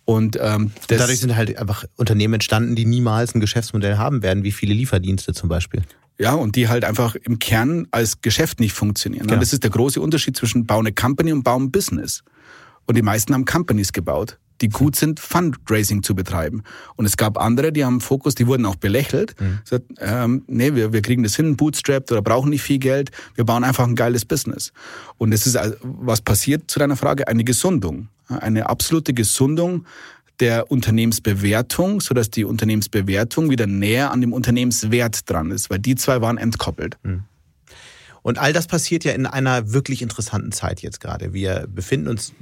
Und, ähm, das dadurch sind halt einfach Unternehmen entstanden, die niemals ein Geschäftsmodell haben werden, wie viele Lieferdienste zum Beispiel. Ja, und die halt einfach im Kern als Geschäft nicht funktionieren. Ja. Das ist der große Unterschied zwischen Bau eine Company und Bau ein Business. Und die meisten haben Companies gebaut, die gut sind, Fundraising zu betreiben. Und es gab andere, die haben Fokus, die wurden auch belächelt. Mhm. Sagt, ähm, nee, wir, wir kriegen das hin, bootstrapped oder brauchen nicht viel Geld. Wir bauen einfach ein geiles Business. Und es ist, was passiert zu deiner Frage? Eine Gesundung. Eine absolute Gesundung der Unternehmensbewertung, sodass die Unternehmensbewertung wieder näher an dem Unternehmenswert dran ist, weil die zwei waren entkoppelt. Mhm. Und all das passiert ja in einer wirklich interessanten Zeit jetzt gerade. Wir befinden uns,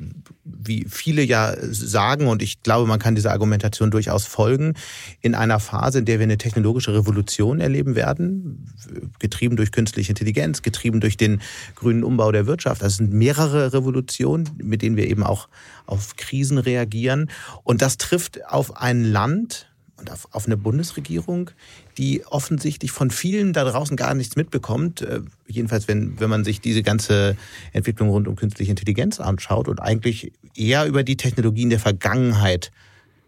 wie viele ja sagen, und ich glaube, man kann dieser Argumentation durchaus folgen, in einer Phase, in der wir eine technologische Revolution erleben werden, getrieben durch künstliche Intelligenz, getrieben durch den grünen Umbau der Wirtschaft. Das sind mehrere Revolutionen, mit denen wir eben auch auf Krisen reagieren. Und das trifft auf ein Land, und auf, auf eine Bundesregierung, die offensichtlich von vielen da draußen gar nichts mitbekommt. Äh, jedenfalls, wenn, wenn man sich diese ganze Entwicklung rund um künstliche Intelligenz anschaut und eigentlich eher über die Technologien der Vergangenheit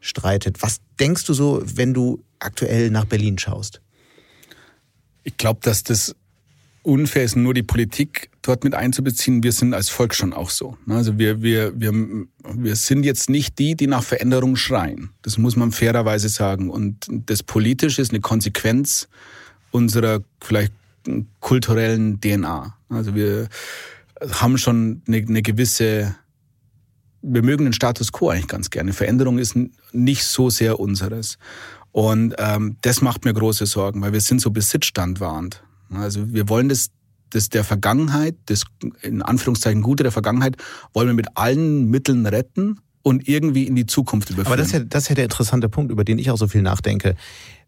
streitet. Was denkst du so, wenn du aktuell nach Berlin schaust? Ich glaube, dass das unfair ist, nur die Politik dort mit einzubeziehen. Wir sind als Volk schon auch so. Also wir, wir, wir, wir sind jetzt nicht die, die nach Veränderung schreien. Das muss man fairerweise sagen. Und das Politische ist eine Konsequenz unserer vielleicht kulturellen DNA. Also wir haben schon eine, eine gewisse, wir mögen den Status quo eigentlich ganz gerne. Veränderung ist nicht so sehr unseres. Und ähm, das macht mir große Sorgen, weil wir sind so besitzstandwahrend. Also wir wollen das, das der Vergangenheit, das in Anführungszeichen Gute der Vergangenheit, wollen wir mit allen Mitteln retten und irgendwie in die Zukunft überführen. Aber das ist ja, das ist ja der interessante Punkt, über den ich auch so viel nachdenke.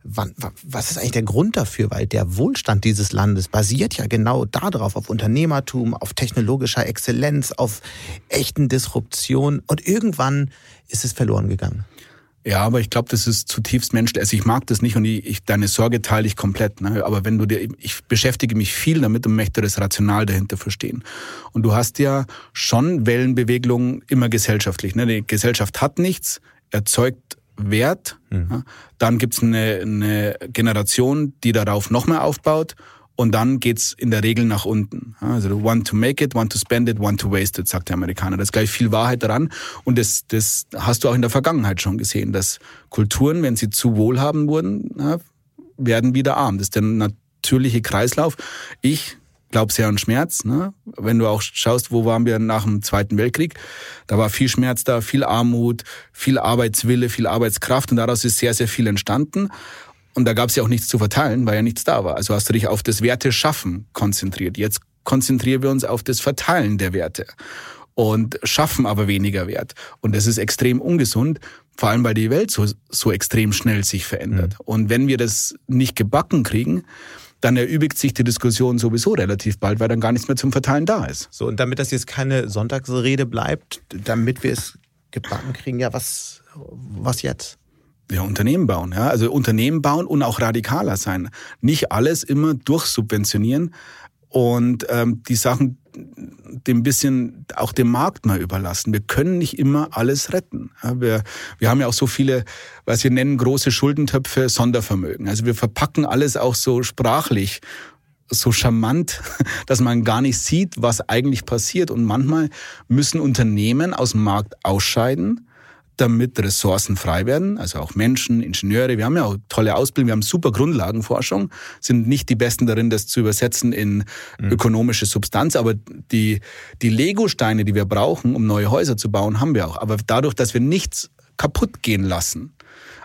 Wann, was ist eigentlich der Grund dafür? Weil der Wohlstand dieses Landes basiert ja genau darauf, auf Unternehmertum, auf technologischer Exzellenz, auf echten Disruption. Und irgendwann ist es verloren gegangen. Ja, aber ich glaube, das ist zutiefst menschlich. Also ich mag das nicht und ich, ich, deine Sorge teile ich komplett. Ne? Aber wenn du dir, ich beschäftige mich viel damit und möchte das Rational dahinter verstehen. Und du hast ja schon Wellenbewegungen immer gesellschaftlich. Ne? Die Gesellschaft hat nichts, erzeugt Wert. Mhm. Ja? Dann gibt's eine, eine Generation, die darauf noch mehr aufbaut und dann geht's in der Regel nach unten. Also one to make it, one to spend it, one to waste it, sagt der Amerikaner. Da ist gleich viel Wahrheit daran. Und das, das hast du auch in der Vergangenheit schon gesehen, dass Kulturen, wenn sie zu wohlhabend wurden, werden wieder arm. Das ist der natürliche Kreislauf. Ich glaube sehr an Schmerz. Ne? Wenn du auch schaust, wo waren wir nach dem Zweiten Weltkrieg, da war viel Schmerz da, viel Armut, viel Arbeitswille, viel Arbeitskraft und daraus ist sehr, sehr viel entstanden. Und da gab es ja auch nichts zu verteilen, weil ja nichts da war. Also hast du dich auf das Werte schaffen konzentriert. Jetzt konzentrieren wir uns auf das Verteilen der Werte und schaffen aber weniger Wert. Und das ist extrem ungesund, vor allem weil die Welt so, so extrem schnell sich verändert. Mhm. Und wenn wir das nicht gebacken kriegen, dann erübrigt sich die Diskussion sowieso relativ bald, weil dann gar nichts mehr zum Verteilen da ist. So, und damit das jetzt keine Sonntagsrede bleibt, damit wir es gebacken kriegen, ja, was, was jetzt? Ja, Unternehmen bauen, ja. Also Unternehmen bauen und auch radikaler sein. Nicht alles immer durchsubventionieren und ähm, die Sachen dem bisschen auch dem Markt mal überlassen. Wir können nicht immer alles retten. Wir, wir haben ja auch so viele, was wir nennen, große Schuldentöpfe, Sondervermögen. Also wir verpacken alles auch so sprachlich so charmant, dass man gar nicht sieht, was eigentlich passiert. Und manchmal müssen Unternehmen aus dem Markt ausscheiden, damit Ressourcen frei werden, also auch Menschen, Ingenieure. Wir haben ja auch tolle Ausbildung, wir haben super Grundlagenforschung, sind nicht die Besten darin, das zu übersetzen in mhm. ökonomische Substanz, aber die, die Lego-Steine, die wir brauchen, um neue Häuser zu bauen, haben wir auch. Aber dadurch, dass wir nichts kaputt gehen lassen,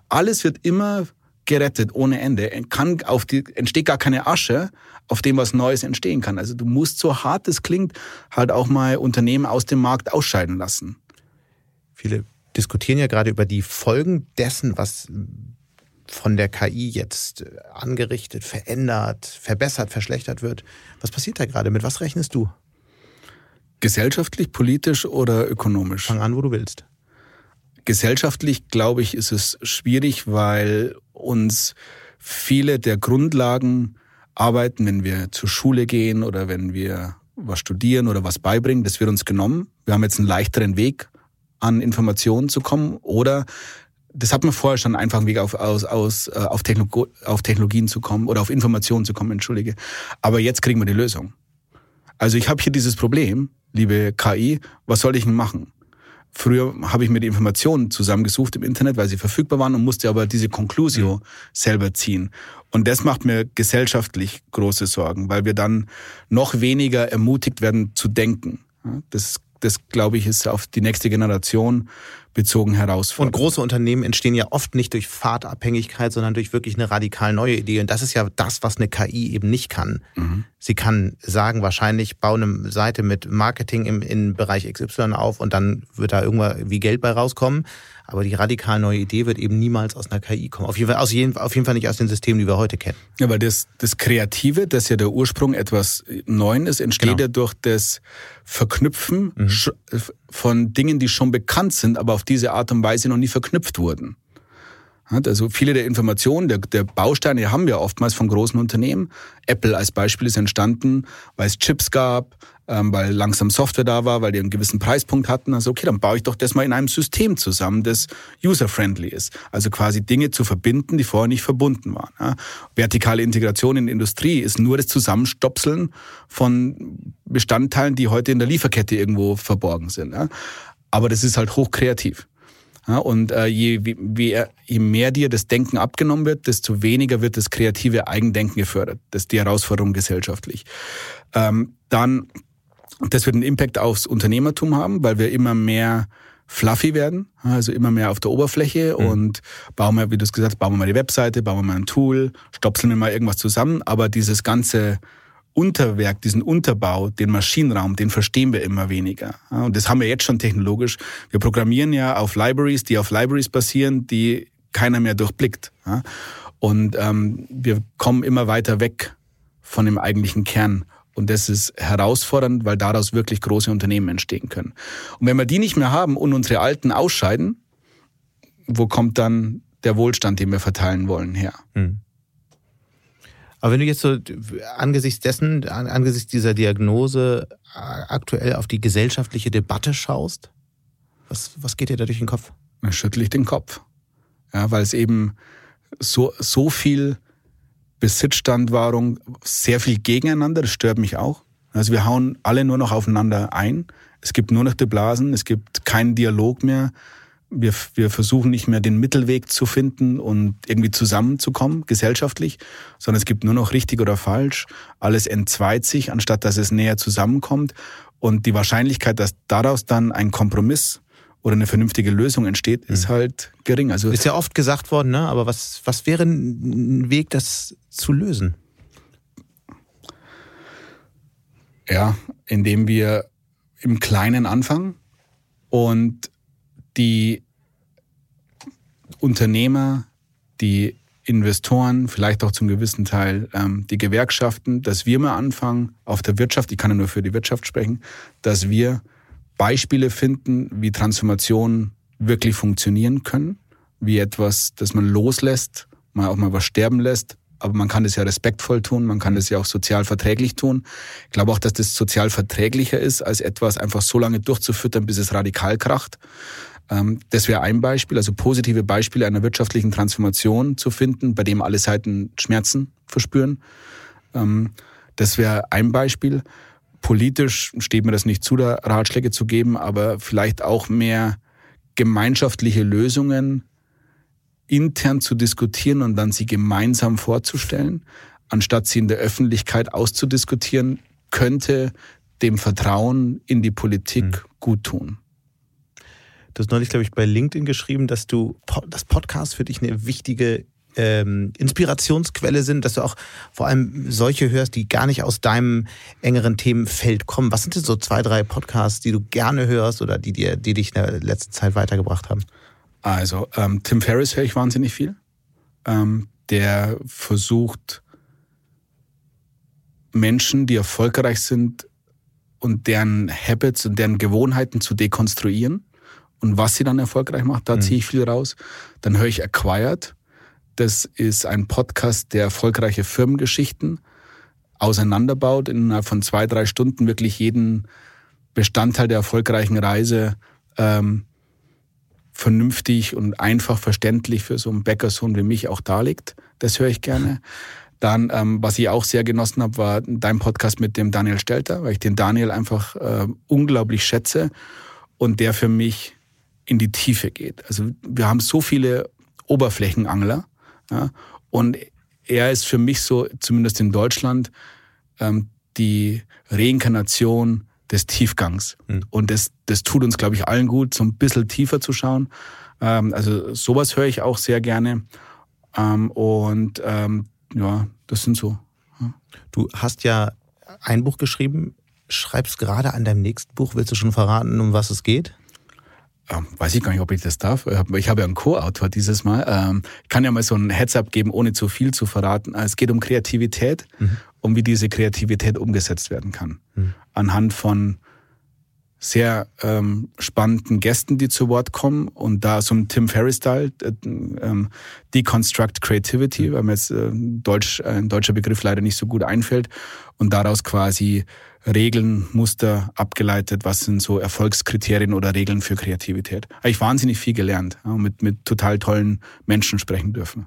alles wird immer gerettet ohne Ende, kann auf die, entsteht gar keine Asche, auf dem was Neues entstehen kann. Also du musst, so hart es klingt, halt auch mal Unternehmen aus dem Markt ausscheiden lassen. Viele diskutieren ja gerade über die Folgen dessen, was von der KI jetzt angerichtet, verändert, verbessert, verschlechtert wird. Was passiert da gerade? Mit was rechnest du? Gesellschaftlich, politisch oder ökonomisch? Fang an, wo du willst. Gesellschaftlich, glaube ich, ist es schwierig, weil uns viele der Grundlagen arbeiten, wenn wir zur Schule gehen oder wenn wir was studieren oder was beibringen, das wird uns genommen, wir haben jetzt einen leichteren Weg, an Informationen zu kommen oder das hat man vorher schon einfach einen Weg auf, aus, aus, äh, auf, Technolog auf Technologien zu kommen oder auf Informationen zu kommen, entschuldige. Aber jetzt kriegen wir die Lösung. Also ich habe hier dieses Problem, liebe KI, was soll ich denn machen? Früher habe ich mir die Informationen zusammengesucht im Internet, weil sie verfügbar waren und musste aber diese Conclusio mhm. selber ziehen. Und das macht mir gesellschaftlich große Sorgen, weil wir dann noch weniger ermutigt werden zu denken. Das, das glaube ich, ist auf die nächste Generation bezogen herausfordernd. Und große Unternehmen entstehen ja oft nicht durch Fahrtabhängigkeit, sondern durch wirklich eine radikal neue Idee. Und das ist ja das, was eine KI eben nicht kann. Mhm. Sie kann sagen, wahrscheinlich baue eine Seite mit Marketing im, im Bereich XY auf und dann wird da irgendwann wie Geld bei rauskommen. Aber die radikal neue Idee wird eben niemals aus einer KI kommen. Auf jeden Fall, aus jeden, auf jeden Fall nicht aus den Systemen, die wir heute kennen. Ja, weil das, das Kreative, das ja der Ursprung etwas Neuen ist, entsteht genau. ja durch das Verknüpfen mhm. von Dingen, die schon bekannt sind, aber auf diese Art und Weise noch nie verknüpft wurden. Also viele der Informationen, der, der Bausteine haben wir oftmals von großen Unternehmen. Apple als Beispiel ist entstanden, weil es Chips gab, ähm, weil langsam Software da war, weil die einen gewissen Preispunkt hatten. Also okay, dann baue ich doch das mal in einem System zusammen, das user-friendly ist. Also quasi Dinge zu verbinden, die vorher nicht verbunden waren. Ja. Vertikale Integration in Industrie ist nur das Zusammenstopseln von Bestandteilen, die heute in der Lieferkette irgendwo verborgen sind. Ja. Aber das ist halt hochkreativ. Ja, und äh, je, wie, je mehr dir das Denken abgenommen wird, desto weniger wird das kreative Eigendenken gefördert. Das ist die Herausforderung gesellschaftlich. Ähm, dann, das wird einen Impact aufs Unternehmertum haben, weil wir immer mehr fluffy werden, also immer mehr auf der Oberfläche mhm. und bauen wir, wie du es gesagt hast, bauen wir mal die Webseite, bauen wir mal ein Tool, stopseln wir mal irgendwas zusammen, aber dieses ganze Unterwerk, diesen Unterbau, den Maschinenraum, den verstehen wir immer weniger. Und das haben wir jetzt schon technologisch. Wir programmieren ja auf Libraries, die auf Libraries basieren, die keiner mehr durchblickt. Und ähm, wir kommen immer weiter weg von dem eigentlichen Kern. Und das ist herausfordernd, weil daraus wirklich große Unternehmen entstehen können. Und wenn wir die nicht mehr haben und unsere Alten ausscheiden, wo kommt dann der Wohlstand, den wir verteilen wollen, her? Mhm. Aber wenn du jetzt so angesichts dessen, angesichts dieser Diagnose äh, aktuell auf die gesellschaftliche Debatte schaust, was, was geht dir da durch den Kopf? Dann schüttle ich den Kopf. Ja, weil es eben so, so viel Besitzstandwahrung, sehr viel gegeneinander, das stört mich auch. Also wir hauen alle nur noch aufeinander ein. Es gibt nur noch die Blasen, es gibt keinen Dialog mehr wir, wir versuchen nicht mehr den Mittelweg zu finden und irgendwie zusammenzukommen, gesellschaftlich, sondern es gibt nur noch richtig oder falsch. Alles entzweit sich, anstatt dass es näher zusammenkommt. Und die Wahrscheinlichkeit, dass daraus dann ein Kompromiss oder eine vernünftige Lösung entsteht, ist mhm. halt gering. Also ist ja oft gesagt worden, ne? aber was, was wäre ein Weg, das zu lösen? Ja, indem wir im Kleinen anfangen und die Unternehmer, die Investoren, vielleicht auch zum gewissen Teil ähm, die Gewerkschaften, dass wir mal anfangen auf der Wirtschaft, ich kann ja nur für die Wirtschaft sprechen, dass wir Beispiele finden, wie Transformationen wirklich funktionieren können, wie etwas, das man loslässt, mal auch mal was sterben lässt, aber man kann das ja respektvoll tun, man kann das ja auch sozial verträglich tun. Ich glaube auch, dass das sozial verträglicher ist, als etwas einfach so lange durchzufüttern, bis es radikal kracht. Ähm, das wäre ein Beispiel, also positive Beispiele einer wirtschaftlichen Transformation zu finden, bei dem alle Seiten Schmerzen verspüren. Ähm, das wäre ein Beispiel. Politisch steht mir das nicht zu, da Ratschläge zu geben, aber vielleicht auch mehr gemeinschaftliche Lösungen intern zu diskutieren und dann sie gemeinsam vorzustellen, anstatt sie in der Öffentlichkeit auszudiskutieren, könnte dem Vertrauen in die Politik mhm. gut tun. Du hast neulich, glaube ich, bei LinkedIn geschrieben, dass du das Podcast für dich eine wichtige ähm, Inspirationsquelle sind, dass du auch vor allem solche hörst, die gar nicht aus deinem engeren Themenfeld kommen. Was sind denn so zwei, drei Podcasts, die du gerne hörst oder die dir, die dich in der letzten Zeit weitergebracht haben? Also ähm, Tim Ferriss höre ich wahnsinnig viel. Ähm, der versucht Menschen, die erfolgreich sind und deren Habits und deren Gewohnheiten zu dekonstruieren und was sie dann erfolgreich macht, da mhm. ziehe ich viel raus. Dann höre ich Acquired. Das ist ein Podcast, der erfolgreiche Firmengeschichten auseinanderbaut, innerhalb von zwei, drei Stunden wirklich jeden Bestandteil der erfolgreichen Reise, ähm, vernünftig und einfach verständlich für so einen Bäckersohn wie mich auch darlegt. Das höre ich gerne. Dann, ähm, was ich auch sehr genossen habe, war dein Podcast mit dem Daniel Stelter, weil ich den Daniel einfach äh, unglaublich schätze und der für mich in die Tiefe geht. Also wir haben so viele Oberflächenangler ja, und er ist für mich so, zumindest in Deutschland, ähm, die Reinkarnation des Tiefgangs. Mhm. Und das, das tut uns, glaube ich, allen gut, so ein bisschen tiefer zu schauen. Ähm, also sowas höre ich auch sehr gerne. Ähm, und ähm, ja, das sind so. Ja. Du hast ja ein Buch geschrieben, schreibst gerade an deinem nächsten Buch. Willst du schon verraten, um was es geht? Ähm, weiß ich gar nicht, ob ich das darf. Ich habe ja einen Co-Autor dieses Mal. Ähm, ich kann ja mal so ein Heads-up geben, ohne zu viel zu verraten. Es geht um Kreativität, mhm. um wie diese Kreativität umgesetzt werden kann. Mhm. Anhand von sehr ähm, spannenden Gästen, die zu Wort kommen und da so ein Tim Ferriss-Style, äh, ähm, Deconstruct Creativity, weil mir jetzt äh, Deutsch, äh, ein deutscher Begriff leider nicht so gut einfällt und daraus quasi Regeln, Muster abgeleitet, was sind so Erfolgskriterien oder Regeln für Kreativität. Habe ich wahnsinnig viel gelernt und mit, mit total tollen Menschen sprechen dürfen.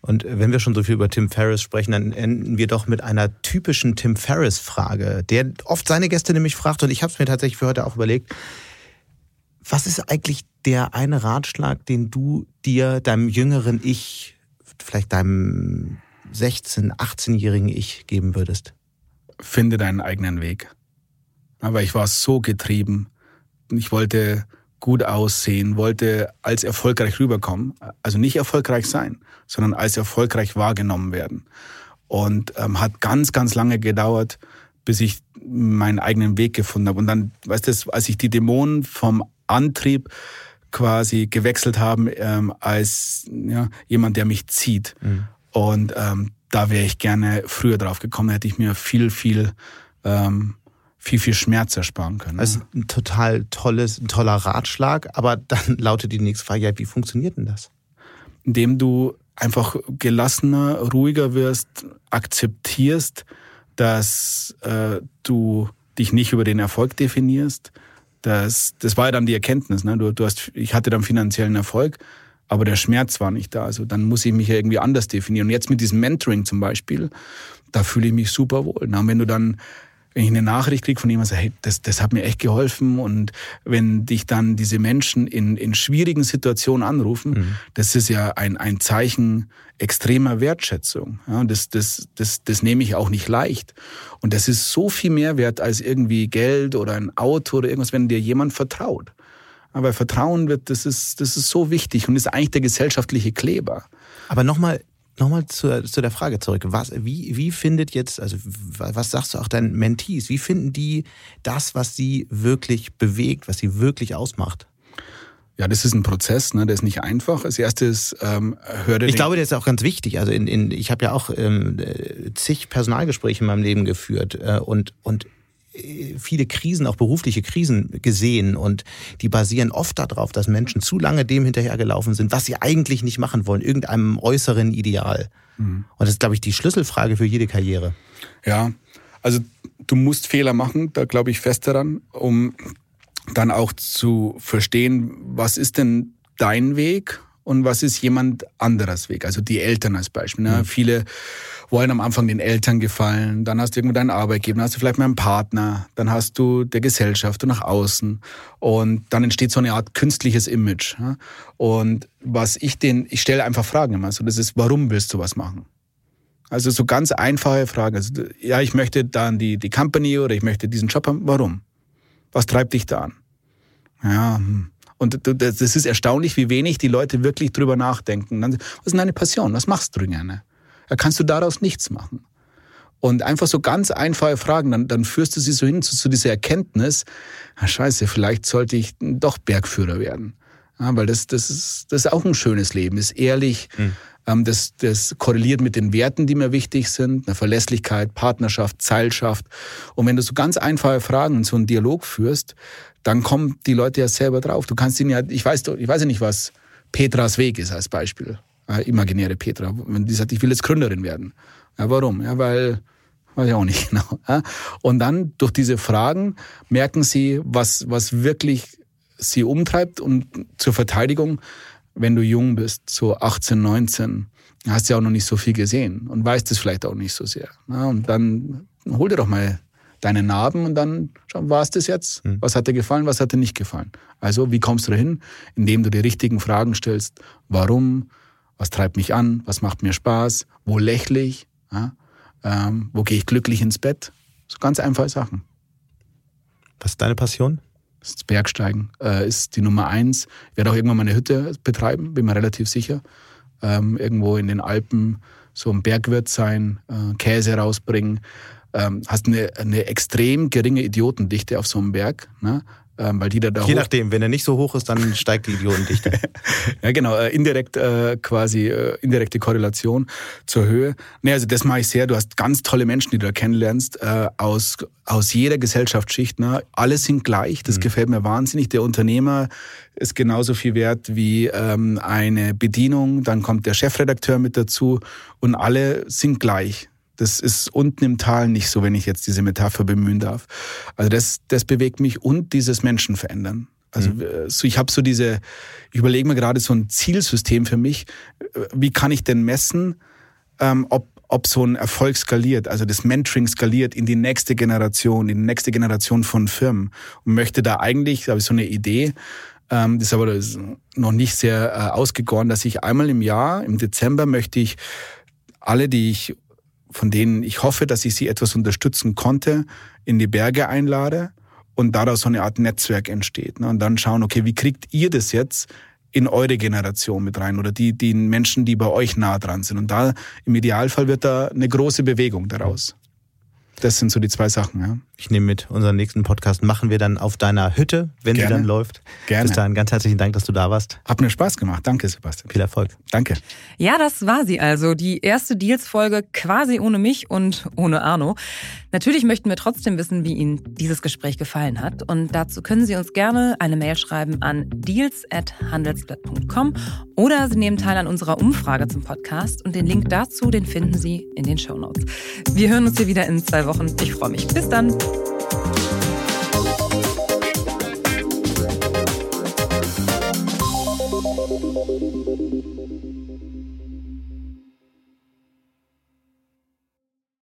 Und wenn wir schon so viel über Tim Ferriss sprechen, dann enden wir doch mit einer typischen Tim Ferriss-Frage, der oft seine Gäste nämlich fragt, und ich habe es mir tatsächlich für heute auch überlegt, was ist eigentlich der eine Ratschlag, den du dir, deinem jüngeren Ich, vielleicht deinem 16-, 18-jährigen Ich geben würdest? Finde deinen eigenen Weg. Aber ich war so getrieben. Ich wollte gut aussehen, wollte als erfolgreich rüberkommen. Also nicht erfolgreich sein, sondern als erfolgreich wahrgenommen werden. Und ähm, hat ganz, ganz lange gedauert, bis ich meinen eigenen Weg gefunden habe. Und dann, weißt du, als ich die Dämonen vom Antrieb quasi gewechselt haben ähm, als ja, jemand, der mich zieht. Mhm. Und ähm, da wäre ich gerne früher drauf gekommen, hätte ich mir viel, viel ähm, viel, viel Schmerz ersparen können. Das ist ein total tolles, ein toller Ratschlag, aber dann lautet die nächste Frage, ja, wie funktioniert denn das? Indem du einfach gelassener, ruhiger wirst, akzeptierst, dass äh, du dich nicht über den Erfolg definierst. Das, das war ja dann die Erkenntnis. Ne? Du, du hast, ich hatte dann finanziellen Erfolg, aber der Schmerz war nicht da. Also dann muss ich mich ja irgendwie anders definieren. Und jetzt mit diesem Mentoring zum Beispiel, da fühle ich mich super wohl. Na, wenn du dann wenn ich eine Nachricht kriege von jemandem, hey, das, das hat mir echt geholfen. Und wenn dich dann diese Menschen in, in schwierigen Situationen anrufen, mhm. das ist ja ein, ein Zeichen extremer Wertschätzung. Ja, das, das, das, das nehme ich auch nicht leicht. Und das ist so viel mehr wert als irgendwie Geld oder ein Auto oder irgendwas, wenn dir jemand vertraut. Aber Vertrauen wird, das ist, das ist so wichtig und ist eigentlich der gesellschaftliche Kleber. Aber nochmal Nochmal zu, zu der Frage zurück. Was, wie, wie findet jetzt, also was sagst du auch deinen Mentees, wie finden die das, was sie wirklich bewegt, was sie wirklich ausmacht? Ja, das ist ein Prozess, ne? der ist nicht einfach. Als erstes ähm, hörte Ich glaube, der ist auch ganz wichtig. Also in, in, ich habe ja auch ähm, zig Personalgespräche in meinem Leben geführt äh, und, und viele Krisen, auch berufliche Krisen gesehen und die basieren oft darauf, dass Menschen zu lange dem hinterhergelaufen sind, was sie eigentlich nicht machen wollen, irgendeinem äußeren Ideal. Mhm. Und das ist, glaube ich, die Schlüsselfrage für jede Karriere. Ja, also du musst Fehler machen, da glaube ich fest daran, um dann auch zu verstehen, was ist denn dein Weg und was ist jemand anderes Weg. Also die Eltern als Beispiel. Ne? Mhm. Viele wollen am Anfang den Eltern gefallen, dann hast du irgendwo deinen Arbeitgeber, dann hast du vielleicht mal einen Partner, dann hast du der Gesellschaft und nach außen und dann entsteht so eine Art künstliches Image. Und was ich den, ich stelle einfach Fragen immer, so das ist, warum willst du was machen? Also so ganz einfache Fragen. Also, ja, ich möchte dann die, die Company oder ich möchte diesen Job haben. Warum? Was treibt dich da an? Ja, hm. und das ist erstaunlich, wie wenig die Leute wirklich drüber nachdenken. was ist deine Passion? Was machst du gerne? Da kannst du daraus nichts machen. Und einfach so ganz einfache Fragen, dann, dann führst du sie so hin zu, zu dieser Erkenntnis, ah, scheiße, vielleicht sollte ich doch Bergführer werden. Ja, weil das, das, ist, das ist auch ein schönes Leben, ist ehrlich, mhm. ähm, das, das korreliert mit den Werten, die mir wichtig sind, eine Verlässlichkeit, Partnerschaft, Zeilschaft. Und wenn du so ganz einfache Fragen und so einen Dialog führst, dann kommen die Leute ja selber drauf. Du kannst ihnen ja, ich weiß, ich weiß ja nicht, was Petras Weg ist als Beispiel äh, imaginäre Petra. Wenn die sagt, ich will jetzt Gründerin werden. Ja, warum? Ja, weil Weiß ich auch nicht genau. Und dann durch diese Fragen merken sie, was, was wirklich sie umtreibt. Und zur Verteidigung, wenn du jung bist, so 18, 19, hast du ja auch noch nicht so viel gesehen und weißt es vielleicht auch nicht so sehr. Und dann hol dir doch mal deine Narben und dann schau, war es das jetzt? Hm. Was hat dir gefallen, was hat dir nicht gefallen? Also, wie kommst du dahin? Indem du die richtigen Fragen stellst. Warum? Was treibt mich an? Was macht mir Spaß? Wo lächle ich? Ja? Ähm, wo gehe ich glücklich ins Bett? So ganz einfache Sachen. Was ist deine Passion? Das Bergsteigen äh, ist die Nummer eins. Ich werde auch irgendwann mal eine Hütte betreiben, bin mir relativ sicher. Ähm, irgendwo in den Alpen so ein Bergwirt sein, äh, Käse rausbringen. Ähm, hast eine, eine extrem geringe Idiotendichte auf so einem Berg. Ne? Ähm, weil die da, da Je nachdem, wenn er nicht so hoch ist, dann steigt die Idiotendichte. ja, genau, äh, indirekt äh, quasi, äh, indirekte Korrelation zur Höhe. Nee, also das mache ich sehr. Du hast ganz tolle Menschen, die du da kennenlernst, äh, aus, aus jeder Gesellschaftsschicht. Ne? Alle sind gleich, das mhm. gefällt mir wahnsinnig. Der Unternehmer ist genauso viel wert wie ähm, eine Bedienung, dann kommt der Chefredakteur mit dazu und alle sind gleich. Das ist unten im Tal nicht so, wenn ich jetzt diese Metapher bemühen darf. Also das, das bewegt mich und dieses Menschen verändern. Also mhm. Äh, so, ich habe so diese, ich überlege mir gerade so ein Zielsystem für mich. Wie kann ich denn messen, ähm, ob, ob so ein Erfolg skaliert, also das Mentoring skaliert in die nächste Generation, in die nächste Generation von Firmen und möchte da eigentlich, da habe ich so eine Idee, ähm, das ist aber noch nicht sehr äh, ausgegoren, dass ich einmal im Jahr, im Dezember möchte ich alle, die ich von denen ich hoffe, dass ich sie etwas unterstützen konnte, in die Berge einlade und daraus so eine Art Netzwerk entsteht. Ne? Und dann schauen, okay, wie kriegt ihr das jetzt in eure Generation mit rein oder die, die Menschen, die bei euch nah dran sind. Und da im Idealfall wird da eine große Bewegung daraus. Das sind so die zwei Sachen, ja. Ich nehme mit, unseren nächsten Podcast machen wir dann auf deiner Hütte, wenn Gerne. sie dann läuft. Gerne. Bis dahin ganz herzlichen Dank, dass du da warst. Hat mir Spaß gemacht. Danke, Sebastian. Viel Erfolg. Danke. Ja, das war sie also. Die erste Deals-Folge quasi ohne mich und ohne Arno. Natürlich möchten wir trotzdem wissen, wie Ihnen dieses Gespräch gefallen hat. Und dazu können Sie uns gerne eine Mail schreiben an deals.handelsblatt.com oder Sie nehmen teil an unserer Umfrage zum Podcast. Und den Link dazu, den finden Sie in den Show Notes. Wir hören uns hier wieder in zwei Wochen. Ich freue mich. Bis dann.